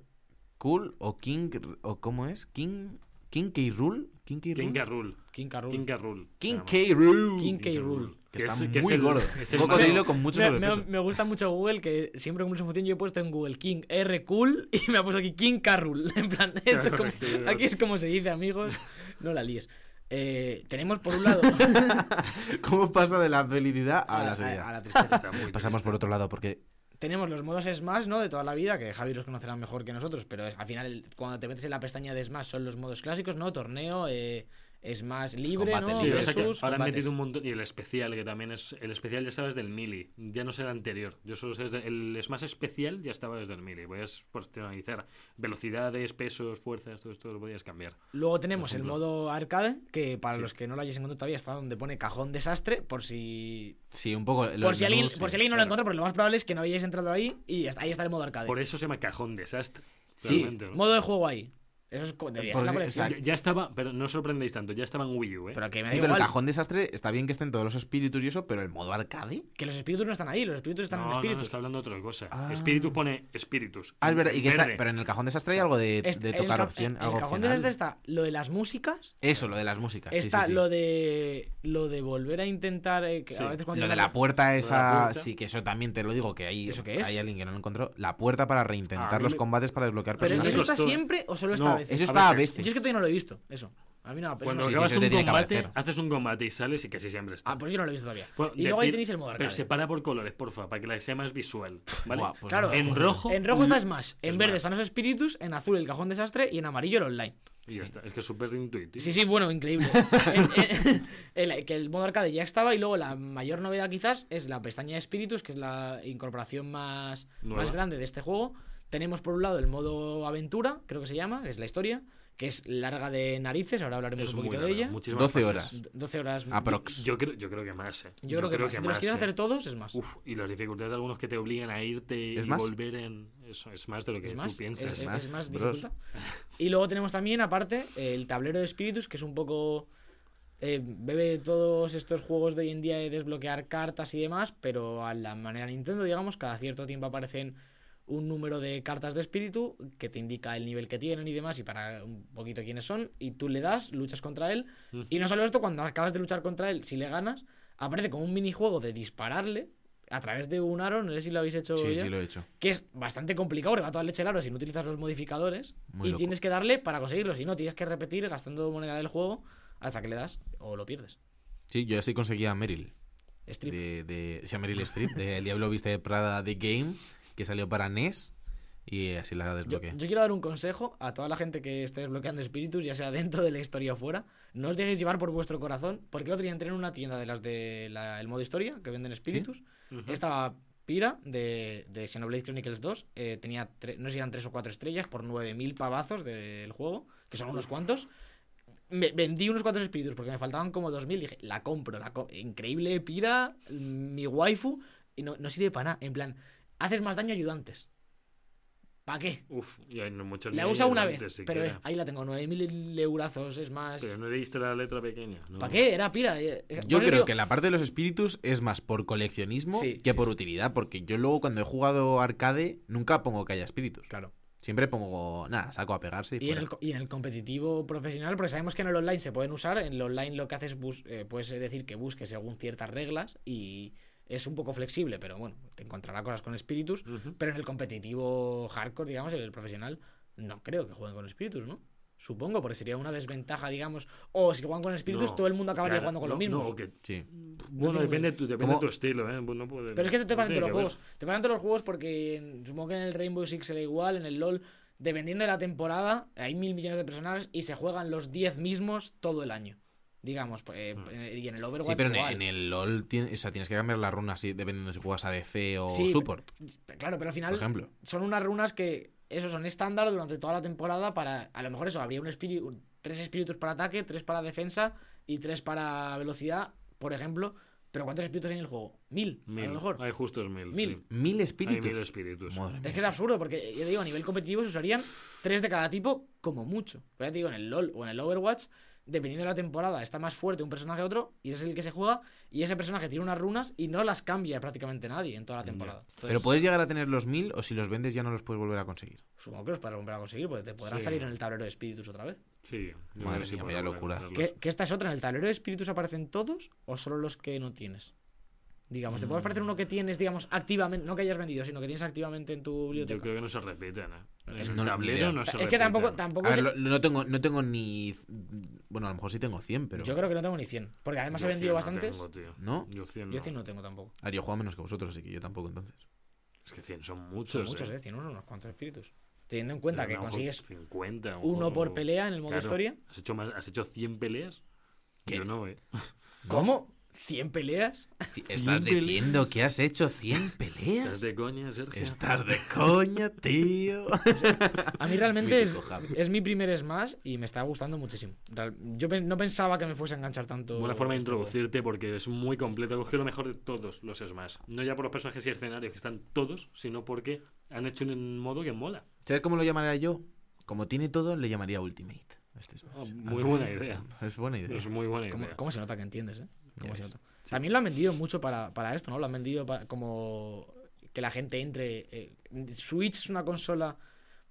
Cool o King o cómo es? King King K Rule? King K King Rule? K. Rool. King K. Rool. King K. King. Rule. King K. Rool. Que Que está es- que es muy el- gordo. es el Un cocodrilo con mucho Me, me- sobrepeso. me gusta mucho Google que siempre con mucha función yo he puesto en Google King R cool y me ha puesto aquí King Carrul. En plan, esto es como- aquí es como se dice, amigos. No la líes. Eh, tenemos por un lado ¿Cómo pasa de la felicidad a la seriedad? a la tristeza. Pasamos triste. por otro lado porque Tenemos los modos Smash, ¿no? De toda la vida, que Javi los conocerá mejor que nosotros, pero es- al final, cuando te metes en la pestaña de Smash, son los modos clásicos, ¿no? Torneo, eh, Smash libre, Combate ¿no? Sí, libre. o sea que Versus, ahora han metido un montón. Y el especial, que también es. El especial ya estaba desde el Mili. Ya no es el anterior. Yo solo sé desde- El Smash especial ya estaba desde el Mili. Puedes personalizar velocidades, pesos, fuerzas, todo esto lo podías cambiar. Luego tenemos el modo arcade, que para Sí. los que no lo hayáis encontrado todavía está donde pone cajón desastre, por si sí, un poco por los si, alguien, por si alguien no lo encuentra, porque lo más probable es que no hayáis entrado ahí y hasta ahí está el modo arcade. Por eso se llama cajón desastre. sí, modo de juego ahí. Eso es, co- debería ser la colección. Ya, ya estaba, pero no os sorprendéis tanto, ya estaba en Wii U, ¿eh? Pero que me da Sí, pero igual. el cajón desastre está bien que estén todos los espíritus y eso, pero el modo arcade. Que los espíritus no están ahí, los espíritus están no, en no, no, espíritus. está hablando de otra cosa. Ah. Espíritu pone espíritus. Ah, es verdad, y que está- pero en el cajón desastre hay algo de, de el tocar ca- opción, en, algo el cajón opcional. desastre está lo de las músicas, Eso, lo de las músicas. está sí, sí. lo de lo de volver a intentar eh, que Sí, a veces cuando Lo de la puerta esa, la puerta. sí, que eso también te lo digo, que hay, ¿Eso qué es? hay alguien que no lo encontró. La puerta para reintentar los me- combates para desbloquear Pero Personajes ¿eso personajes. está siempre o solo está Veces. eso está a veces. Yo es que todavía no lo he visto, eso. A mí no, Cuando sí, acabas sí, un combate, haces un combate y sales y casi siempre está. Ah, pues yo no lo he visto todavía. Bueno, y luego ahí tenéis el modo Pero arcade. separa por colores, porfa, para que la sea más visual. ¿vale? Buah, pues Claro, no. en rojo. En rojo está Smash, en Smash. verde están los espíritus, en azul el cajón desastre y en amarillo el online. Y ya está. Es que es súper intuitivo. Sí, sí, bueno, increíble. El- que el modo arcade ya estaba y luego la mayor novedad quizás es la pestaña de espíritus, que es la incorporación más, Nueva. más grande de este juego. Tenemos por un lado el modo aventura, creo que se llama, que es la historia, que es larga de narices, ahora hablaremos Es un poquito de ella. muchísimas 12 fases. horas. 12 horas. Aprox. Yo creo, yo creo que más, eh. Yo, creo que, más. si te los quieres eh. hacer todos, es más. Uf, y las dificultades de algunos que te obligan a irte ¿Es y más? volver en. Eso es más de lo que es tú más, piensas. es, es- más, es más dificultad. Y luego tenemos también, aparte, el tablero de espíritus, que es un poco. eh, bebe todos estos juegos de hoy en día de desbloquear cartas y demás, pero a la manera Nintendo, digamos, cada cierto tiempo aparecen un número de cartas de espíritu que te indica el nivel que tienen y demás, y para un poquito quiénes son, y tú le das, luchas contra él, y no solo esto, cuando acabas de luchar contra él, si le ganas, aparece como un minijuego de dispararle a través de un aro, no sé si lo habéis hecho Sí, ya sí, lo he hecho. que es bastante complicado porque va toda leche el aro si no utilizas los modificadores Muy y loco. tienes que darle para conseguirlo, si no tienes que repetir gastando moneda del juego hasta que le das o lo pierdes. Sí, yo así conseguía a Meryl. Strip. De, de, sí, a Meryl Streep, de El Diablo Viste de Prada The Game, que salió para NES. Y así la Yo, desbloqueé. yo quiero dar un consejo a toda la gente que esté desbloqueando espíritus, ya sea dentro de la historia o fuera. No os dejéis llevar por vuestro corazón, porque el otro día entré en una tienda de las de la- el modo historia, que venden espíritus. Ujú. Estaba Pira de, de Xenoblade Chronicles 2. eh, tenía, no sé si eran 3 o 4 estrellas por 9.000 pavazos del juego, que son unos cuantos. Me, vendí unos cuantos espíritus porque me faltaban como 2.000. Dije, la compro, la co- increíble Pira, mi waifu. Y no, no sirve para nada. En plan, haces más daño ayudantes. ¿Para qué? Uf, y hay muchos La usado una vez, pero eh, ahí la tengo, 9.000 eurazos, es más... Pero no leíste la letra pequeña. ¿no? ¿Para qué? Era Pira. eh, eh, Yo creo digo- que la parte de los espíritus es más por coleccionismo Sí, que sí, por sí. utilidad, porque yo luego cuando he jugado arcade nunca pongo que haya espíritus. Claro. Siempre pongo, nada, saco a pegarse y, Y en, el, co- y en el competitivo profesional, porque sabemos que en el online se pueden usar, en el online lo que haces bus- eh, puedes decir que busques según ciertas reglas y es un poco flexible, pero bueno, te encontrará cosas con espíritus, pero en el competitivo hardcore, digamos, en el profesional, no creo que jueguen con espíritus, ¿no? Supongo, porque sería una desventaja, digamos, o si juegan con espíritus, No, todo el mundo acabaría claro, jugando con no, los mismos. no, o que- Sí. bueno, depende, tu, depende de tu estilo, ¿eh? No puede- Pero es que esto te no pasa en todos los ver. juegos. Te pasa en todos los juegos porque en- supongo que en el Rainbow Six será igual, en el LoL, dependiendo de la temporada, hay mil millones de personajes y se juegan los 10 mismos todo el año. Digamos, pues, eh, Hmm. eh, y en el Overwatch Sí, pero en, igual. en el LOL tiene- o sea, tienes que cambiar las runas así, dependiendo si juegas ADC o Sí, support, Claro, pero al por final ejemplo. son unas runas que, eso, son estándar durante toda la temporada para, a lo mejor eso, habría un espíritu, tres espíritus para ataque, tres para defensa y tres para velocidad, por ejemplo. Pero ¿cuántos espíritus hay en el juego? Mil, a Mil. lo mejor. Hay justos mil. Mil. sí. Mil Hay espíritus. mil espíritus. Madre Es mía. que es absurdo, porque yo digo, a nivel competitivo se usarían tres de cada tipo como mucho. Pero ya te digo, en el LOL o en el Overwatch, dependiendo de la temporada, está más fuerte un personaje a otro, y ese es el que se juega, y ese personaje tiene unas runas y no las cambia prácticamente nadie en toda la temporada. Entonces, Pero puedes llegar a tener los mil o si los vendes ya no los puedes volver a conseguir. Supongo que los podrás volver a conseguir, porque te podrán Sí. salir en el tablero de espíritus otra vez. Sí. yo Madre sí mía, vaya a locura. Que, que esta es otra, en el tablero de espíritus aparecen todos o solo los que no tienes. Digamos, te puede aparecer uno que tienes, digamos, activamente, no que hayas vendido, sino que tienes activamente en tu biblioteca. Yo creo que no se repiten, ¿eh? Es- el no, tablero no se es que tampoco, tampoco A ver, lo- no, tengo, no tengo ni... Bueno, a lo mejor sí tengo 100, pero... Yo creo que no tengo ni 100. Porque además Yo he vendido 100 no bastantes. tengo, tío. ¿No? Yo 100 Yo no. 100 no tengo tampoco. A ver, yo juego menos que vosotros, así que yo tampoco entonces. Es que 100 son muchos. Son muchos, ¿eh? eh. 100 unos, unos cuantos espíritus. Teniendo en cuenta Pero que consigues 50, a lo uno por pelea en el modo Claro. historia. ¿Has hecho, más, ¿Has hecho 100 peleas? ¿Qué? Yo no, ¿eh? ¿Cómo? ¿100 peleas? ¿Estás peleas? diciendo que has hecho 100 ¿Estás peleas? de coña, Sergio? Estás de coña, tío. A mí realmente es, es mi primer Smash y me está gustando muchísimo. Real- Yo no pensaba que me fuese a enganchar tanto. Buena forma de este introducirte porque es muy completo. Coge lo mejor de todos los Smash. No ya por los personajes y escenarios que están todos, sino porque han hecho un modo que mola. ¿Sabes cómo lo llamaría yo? Como tiene todo, le llamaría Ultimate. Este es, Ah, muy buena idea. es buena idea. Es muy buena ¿Cómo, idea. cómo se nota que entiendes, eh? También lo han vendido mucho para, para esto, ¿no? Lo han vendido pa- como que la gente entre. eh, Switch es una consola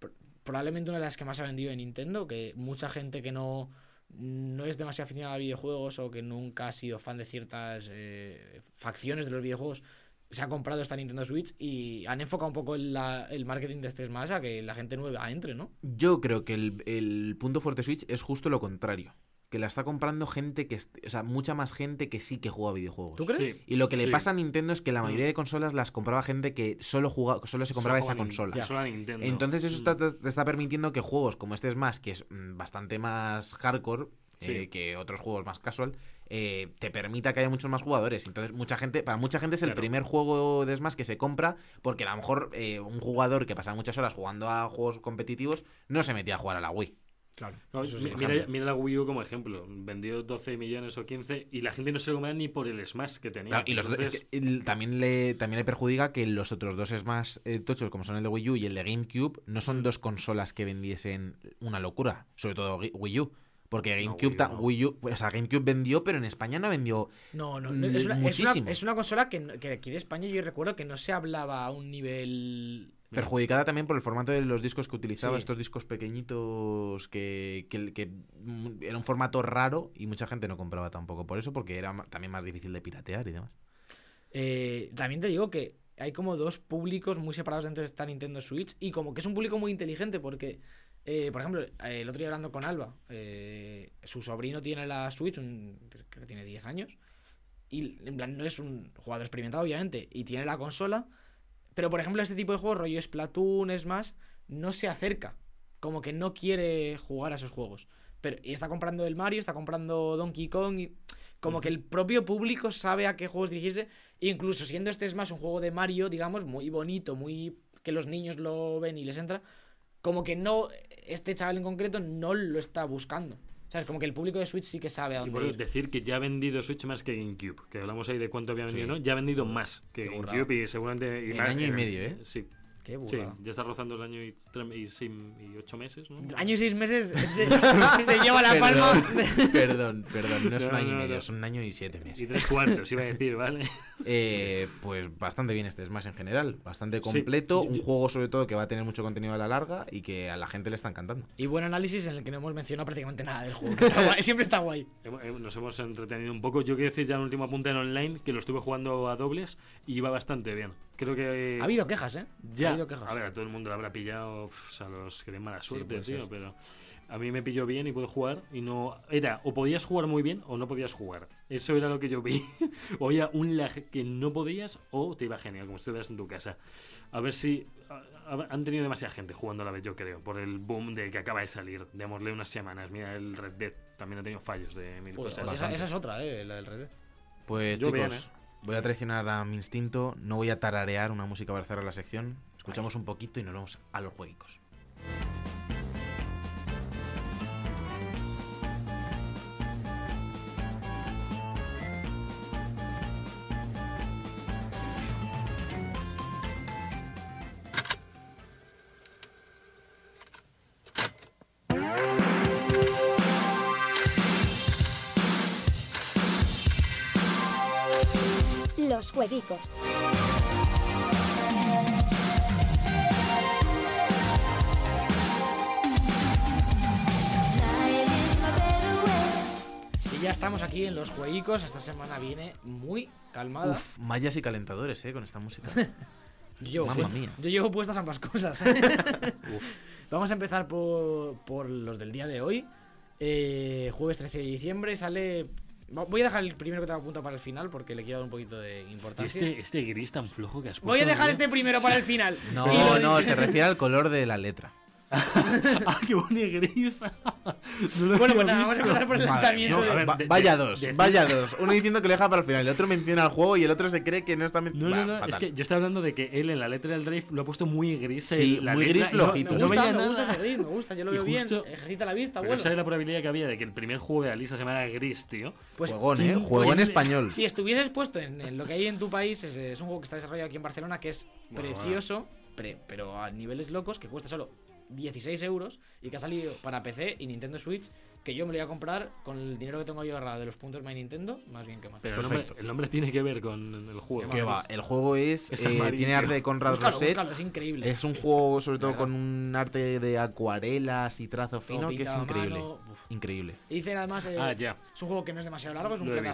pr- probablemente una de las que más ha vendido en Nintendo, que mucha gente que no, no es demasiado aficionada a videojuegos o que nunca ha sido fan de ciertas eh, facciones de los videojuegos se ha comprado esta Nintendo Switch y han enfocado un poco el, la- el marketing de este Smash a que la gente nueva entre, ¿no? Yo creo que el, el punto fuerte de Switch es justo lo contrario. Que la está comprando gente que... O sea, mucha más gente que sí que juega videojuegos. ¿Tú crees? Sí, Y lo que le sí. pasa a Nintendo es que la Mm. mayoría de consolas las compraba gente que solo, juga, solo se compraba Solo esa consola. Solo a Nintendo. Entonces eso Mm. está- te está permitiendo que juegos como este Smash, que es mm, bastante más hardcore Sí. eh, que otros juegos más casual, eh, te permita que haya muchos más jugadores. Entonces mucha gente, para mucha gente es el Claro. primer juego de Smash que se compra porque a lo mejor eh, un jugador que pasa muchas horas jugando a juegos competitivos no se metía a jugar a la Wii. Claro. No, mira, mira la Wii U como ejemplo. Vendió 12 millones o 15 y la gente no se lo compraba ni por el Smash que tenía. Claro, y los, Entonces, es que el- también, le, también le perjudica que los otros dos Smash eh, tochos, como son el de Wii U y el de GameCube, no son Mm. dos consolas que vendiesen una locura. Sobre todo Wii U. Porque No, GameCube, Wii U ta- no. Wii U, o sea, GameCube vendió, pero en España no vendió. No, no, no, es, una, es, una, muchísimo. es una consola que, no- que aquí en España yo recuerdo que no se hablaba a un nivel... Perjudicada también por el formato de los discos que utilizaba, Sí. estos discos pequeñitos que, que, que, era un formato raro y mucha gente no compraba tampoco por eso, porque era también más difícil de piratear y demás. Eh, también te digo que hay como dos públicos muy separados dentro de esta Nintendo Switch y como que es un público muy inteligente porque, eh, por ejemplo, eh, el otro día hablando con Alba, eh, su sobrino tiene la Switch, un- creo que tiene 10 años, y en plan no es un jugador experimentado obviamente, y tiene la consola, pero por ejemplo este tipo de juegos, rollo Splatoon, Smash, no se acerca, como que no quiere jugar a esos juegos. Pero, y está comprando el Mario, está comprando Donkey Kong, y como que el propio público sabe a qué juegos dirigirse Incluso siendo este Smash un juego de Mario, digamos, muy bonito, muy que los niños lo ven y les entra, como que no, este chaval en concreto no lo está buscando. ¿Sabes? Como que el público de Switch sí que sabe a Y dónde por ir. decir que ya ha vendido Switch más que GameCube, que hablamos ahí de cuánto había vendido, Sí. ¿no? Ya ha vendido más que Qué GameCube y seguramente... y En más- año y medio, ¿eh? Sí, Qué sí, burrada. ya está rozando el año y, y, y ocho meses, ¿no? Año y seis meses se lleva la palma. Perdón, perdón, perdón, no es No, un año y medio, no. es un año y siete Y meses. tres cuartos, iba a decir, ¿vale? Eh, pues bastante bien este Smash en general, bastante Sí. completo, Yo- un juego sobre todo que va a tener mucho contenido a la larga y que a la gente le está encantando. Y buen análisis en el que no hemos mencionado prácticamente nada del juego. que está guay, siempre está guay. Hemos- Nos hemos entretenido un poco. Yo quiero decir ya en último apunte en online que lo estuve jugando a dobles y iba bastante bien. Creo que. Ha habido quejas, ¿eh? Ya. Ha habido quejas. A ver, a todo el mundo le habrá pillado uf, a los que den mala suerte, puede tío. ser. Pero a mí me pilló bien y pude jugar. Y no. Era o podías jugar muy bien o no podías jugar. Eso era lo que yo vi. o había un lag que no podías o te iba genial, como si estuvieras en tu casa. A ver si. a- a- han tenido demasiada gente jugando a la vez, yo creo, por el boom de que acaba de salir. Démosle unas semanas. Mira, el Red Dead también ha tenido fallos de mil Joder, cosas. esa, esa es otra, ¿eh? La del Red Dead. Pues Yo chicos, bien, ¿eh? Voy a traicionar a mi instinto, no voy a tararear una música para cerrar la sección, escuchamos un poquito y nos vamos a los jueguicos. Jueguicos. Y ya estamos aquí en los jueguicos. Esta semana viene muy calmada. Uf, mallas y calentadores, eh, con esta música. Yo llevo, Mamma puesta- mía. yo llevo puestas ambas cosas. Vamos a empezar por, por los del día de hoy. Eh, jueves 13 de diciembre sale. Voy a dejar el primero que tengo apuntado para el final porque le quiero dar un poquito de importancia. este, este gris tan flojo que has puesto. Voy a dejar este primero para el final. No, no, se refiere al color de la letra. ¡Ah, qué boni gris! No Bueno, había pues vamos a empezar por el lanzamiento. mía, de- Va- vaya dos, de- vaya dos. Uno diciendo que lo deja para el final, el otro menciona el juego y el otro se cree que no está... men- No, no, no, es fatal. que yo estaba hablando de que él en la letra del Drive lo ha puesto muy gris. Sí, el- la muy letra, gris y no- flojito. Me No, gusta, me gusta ese gris, me gusta, yo lo Y veo bien. justo- Ejercita la vista, Pero bueno. esa la probabilidad que había de que el primer juego de la lista se llamara Gris, tío. Pues, Juegón, ¿eh? pues- Juego en pues- español. Si estuvieses puesto en, en lo que hay en tu país, es, es un juego que está desarrollado aquí en Barcelona que es Bueno, precioso, pre- pero a niveles locos, que cuesta solo 16 euros y que ha salido para PC y Nintendo Switch, que yo me lo voy a comprar con el dinero que tengo yo ahorrado de los puntos My Nintendo, más bien que más. Pero el nombre, Perfecto. el nombre tiene que ver con el juego. Va, el juego es... Es eh, tiene arte de Conrad Búscalo, Roset. búscalo, es increíble. Es un juego sobre todo con un arte de acuarelas y trazo fino que es increíble. Increíble. Y Dicen además, eh, Ah, ya. es un juego que no es demasiado largo, es un Lo he visto.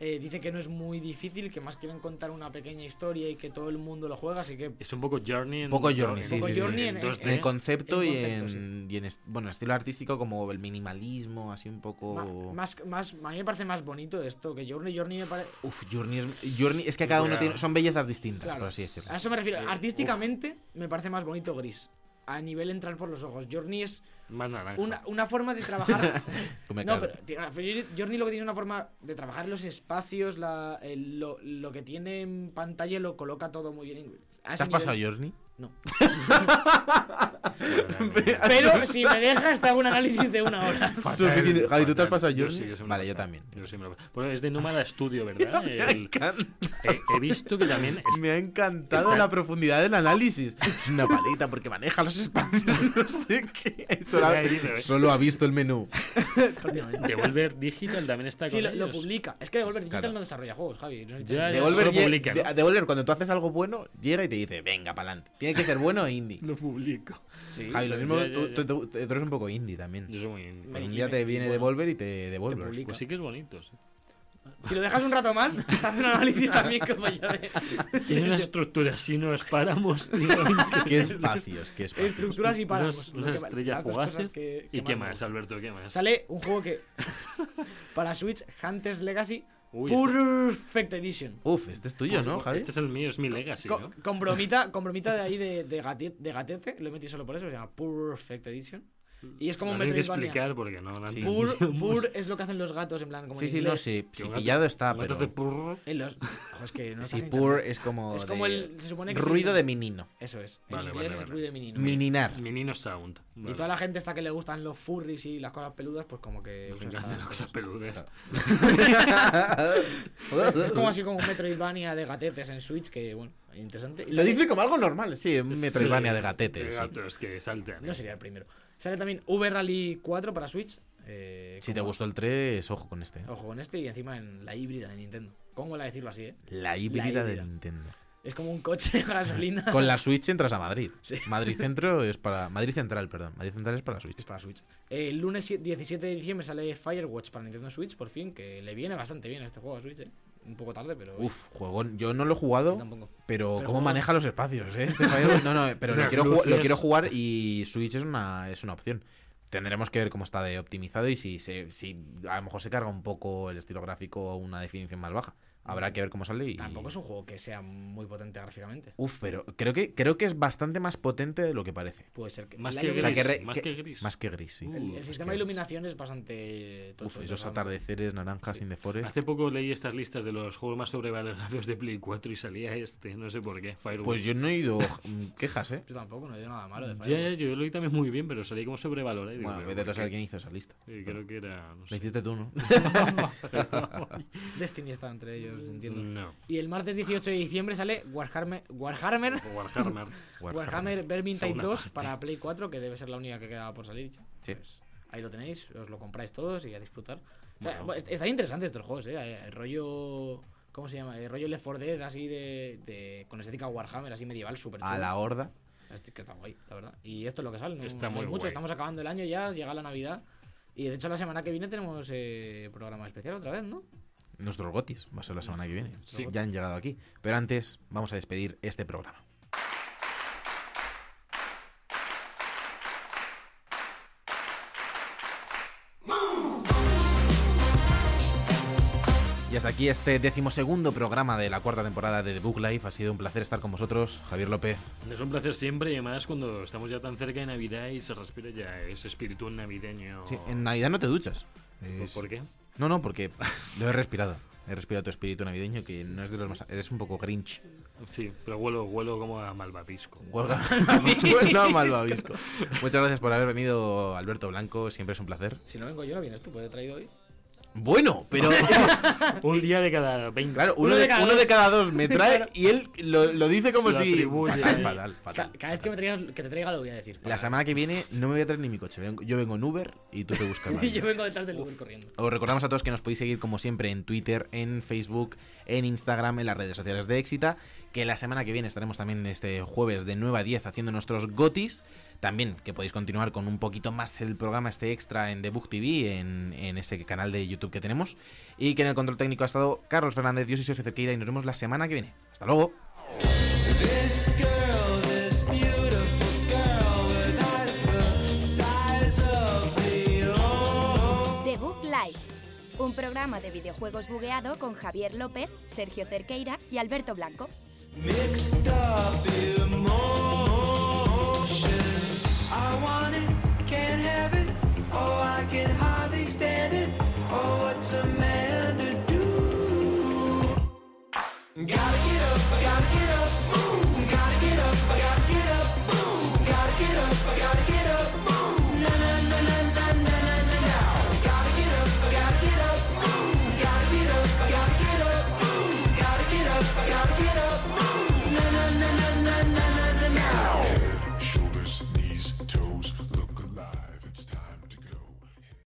Eh, dice que no es muy difícil, que más quieren contar una pequeña historia y que todo el mundo lo juega, así que Es un poco Journey en Un poco Journey, en- sí, en sí, sí. Journey en- 2D. En el concepto, y, en, y en est- bueno, estilo artístico como el minimalismo, así un poco... ma- más, más, a mí me parece más bonito esto que Journey. Journey me parece... Uf, Journey es, Journey es que cada uno tiene... Son bellezas distintas, Claro. por así decirlo. A eso me refiero. Eh, Artísticamente me parece más bonito gris. A nivel entrar por los ojos. Journey es Más una, una forma de trabajar. No, pero Journey lo que tiene es una forma de trabajar los espacios, la, el- lo, lo que tiene en pantalla lo coloca todo muy bien. ¿Te has pasado Journey? No. Pero si me dejas, te hago un análisis de una hora. Fatal. Javi, ¿tú te has pasado Yo sí, sí Vale, yo también. Yo sí me lo. Bueno, es de Nómada Studio, ¿verdad? Me El- encanta. he, he visto que también es- Me ha encantado está- la profundidad del análisis. Es una palita porque maneja los espacios, no sé qué. Solo, ha ¿eh? solo ha visto el menú. Devolver Digital también está Sí, con lo, lo ellos. publica. Es que Devolver Digital Claro. no desarrolla juegos, Javi. No Ya, ya. Devolver, solo publica, ¿no? de- Devolver, cuando tú haces algo bueno, llega y te dice, venga, pa'lante. Tiene que ser bueno e indie. Lo publico. Sí, Javi, lo mismo, ya, tú, ya. tú- tú- tú eres un poco indie también. Yo soy muy... Y día me- te viene bueno, Devolver y te te devuelve. publica. Pues sí que es bonito, sí. Si lo dejas un rato más, te hace un análisis también como yo de. Tiene una estructura así, nos paramos, tío. Qué espacios, qué espacios. Estructuras y páramos. Unas, estrellas fugaces. que- que ¿Y qué más. Alberto? ¿Qué más? Sale un juego que. para Switch, Hunters Legacy Uy, este, Perfect Edition. Uf, este es tuyo, ¿no, Javi? este es el mío, es mi legacy, Co- ¿no? con, bromita, con bromita de ahí de, de gatete, lo he metido solo por eso, se llama Perfect Edition. Y es como un tengo que Metroidvania. explicar porque no lo Sí. Pur, pur es lo que hacen los gatos, en plan, como Sí, en sí, no, inglés. sí, Que sí, un gato- pillado está, gato pero... hace purr. En los... Ojo, es que no Sí, estás en pur es como Es como el... Se supone que ruido de menino. Eso es. En Vale, inglés vale, es vale. ruido de menino. Mininar. Menino Sound. Y toda la gente está que le gustan los furries y las cosas peludas, pues como que... Nos encantan las cosas peludas. Es como así como un Metroidvania de gatetes en Switch, que bueno, interesante. Lo dice como algo normal, sí, un Metroidvania Sí, de gatetes. De sí. gatos que saltan. No sería el primero. Sale también V Rally 4 para Switch. eh, Si te gustó el 3, ojo con este. ¿eh? Ojo con este y encima en la híbrida de Nintendo. ¿Cómo la decirlo así, eh? La híbrida de híbrida. Nintendo. Es como un coche de gasolina. Con la Switch entras a Madrid. Sí. Madrid Centro es para. Madrid Central, perdón. Madrid Central es para Es Switch. para Switch. El lunes 17 de diciembre sale Firewatch para Nintendo Switch, por fin, que le viene bastante bien a este juego a Switch, eh. Un poco tarde, pero. Uf, juegón. Yo no lo he jugado, tampoco. pero, Pero ¿cómo juego- maneja los espacios? eh? Este no, no, pero lo quiero, lo jugar y Switch es una, es una opción. Tendremos que ver cómo está de optimizado y si, se, si a lo mejor se carga un poco el estilo gráfico a una definición más baja. Habrá que ver cómo sale y... Tampoco es un juego que sea muy potente gráficamente. Uf, pero creo que, creo que es bastante más potente de lo que parece. Puede ser que. Más que ilumina- O sea, gris. que re- más que- gris. Más que gris, sí. Uh, El, sistema de iluminación es bastante. Uf, esos atardeceres naranjas Sí. in the forest. Hace poco leí estas listas de los juegos más sobrevalorados de Play 4 y salía este, no sé por qué, Firewatch. Pues yo no he mm, quejas, ¿eh? Yo tampoco, no he oído nada malo de Ya, Firewatch. ya, yo lo oí también muy bien, pero salí como sobrevalorado. Bueno, vete a ¿por saber quién hizo esa lista. Sí, creo que era. No Lo hiciste tú, ¿no? Destiny está entre ellos, entiendo. No. Y el martes 18 de diciembre sale Warhammer, Warhammer, Warhammer. Warhammer Vermintide Segunda 2 parte. para Play 4, que debe ser la única que queda por salir. Sí. Pues ahí lo tenéis, os lo compráis todos y a disfrutar. O sea, Bueno. bueno, est- están interesantes estos juegos, ¿eh? El rollo. ¿Cómo se llama? El rollo Left 4 Dead, así de, de- con estética Warhammer, así medieval, súper A chulo. la horda. Este que está guay, la verdad. Y esto es lo que sale. No, Está no hay muy mucho. guay. Estamos acabando el año ya, llega la Navidad. Y de hecho, la semana que viene tenemos eh, programa especial otra vez, ¿no? Nuestros gotis. Va a ser la semana que viene. Sí. Ya han llegado aquí. Pero antes, vamos a despedir este programa. Y hasta aquí este decimosegundo programa de la cuarta temporada de The Book Life. Ha sido un placer estar con vosotros, Javier López. Es un placer siempre y además cuando estamos ya tan cerca de Navidad y se respira ya ese espíritu navideño. Sí, en Navidad no te duchas. ¿Por- Es- ¿Por qué? No, no, porque lo he respirado. He respirado tu espíritu navideño, que no es de los más... Eres un poco grinch. Sí, pero huelo, huelo como a malvavisco. Huelga. Huelga a malvavisco. Muchas gracias por haber venido, Alberto Blanco. Siempre es un placer. Si no vengo yo, no vienes tú, pues he traído hoy. Bueno, pero Un día de cada 20. claro, uno, Uno de, de cada uno de dos. cada dos me trae Claro. y él lo, lo dice como lo si. Fatal, fatal, fatal. cada vez que, me traigas, que te traiga lo voy a decir. La semana que viene no me voy a traer ni mi coche. Yo vengo en Uber y tú te buscas. Y yo vengo detrás del Uber corriendo. Os recordamos a todos que nos podéis seguir como siempre en Twitter, en Facebook, en Instagram, en las redes sociales de Éxita. que la semana que viene estaremos también este jueves de 9 a 10 haciendo nuestros gotis. También que podéis continuar con un poquito más el programa este extra en Debug TV, en, en ese canal de YouTube que tenemos. Y que en el control técnico ha estado Carlos Fernández, yo soy Sergio Cerqueira y nos vemos la semana que viene. Hasta luego. Book Live, un programa de videojuegos bugueado con Javier López, Sergio Cerqueira y Alberto Blanco. Mixed I want it, can't have it. Oh, I can hardly stand it. Oh, what's a man to do? Gotta get up, gotta get up.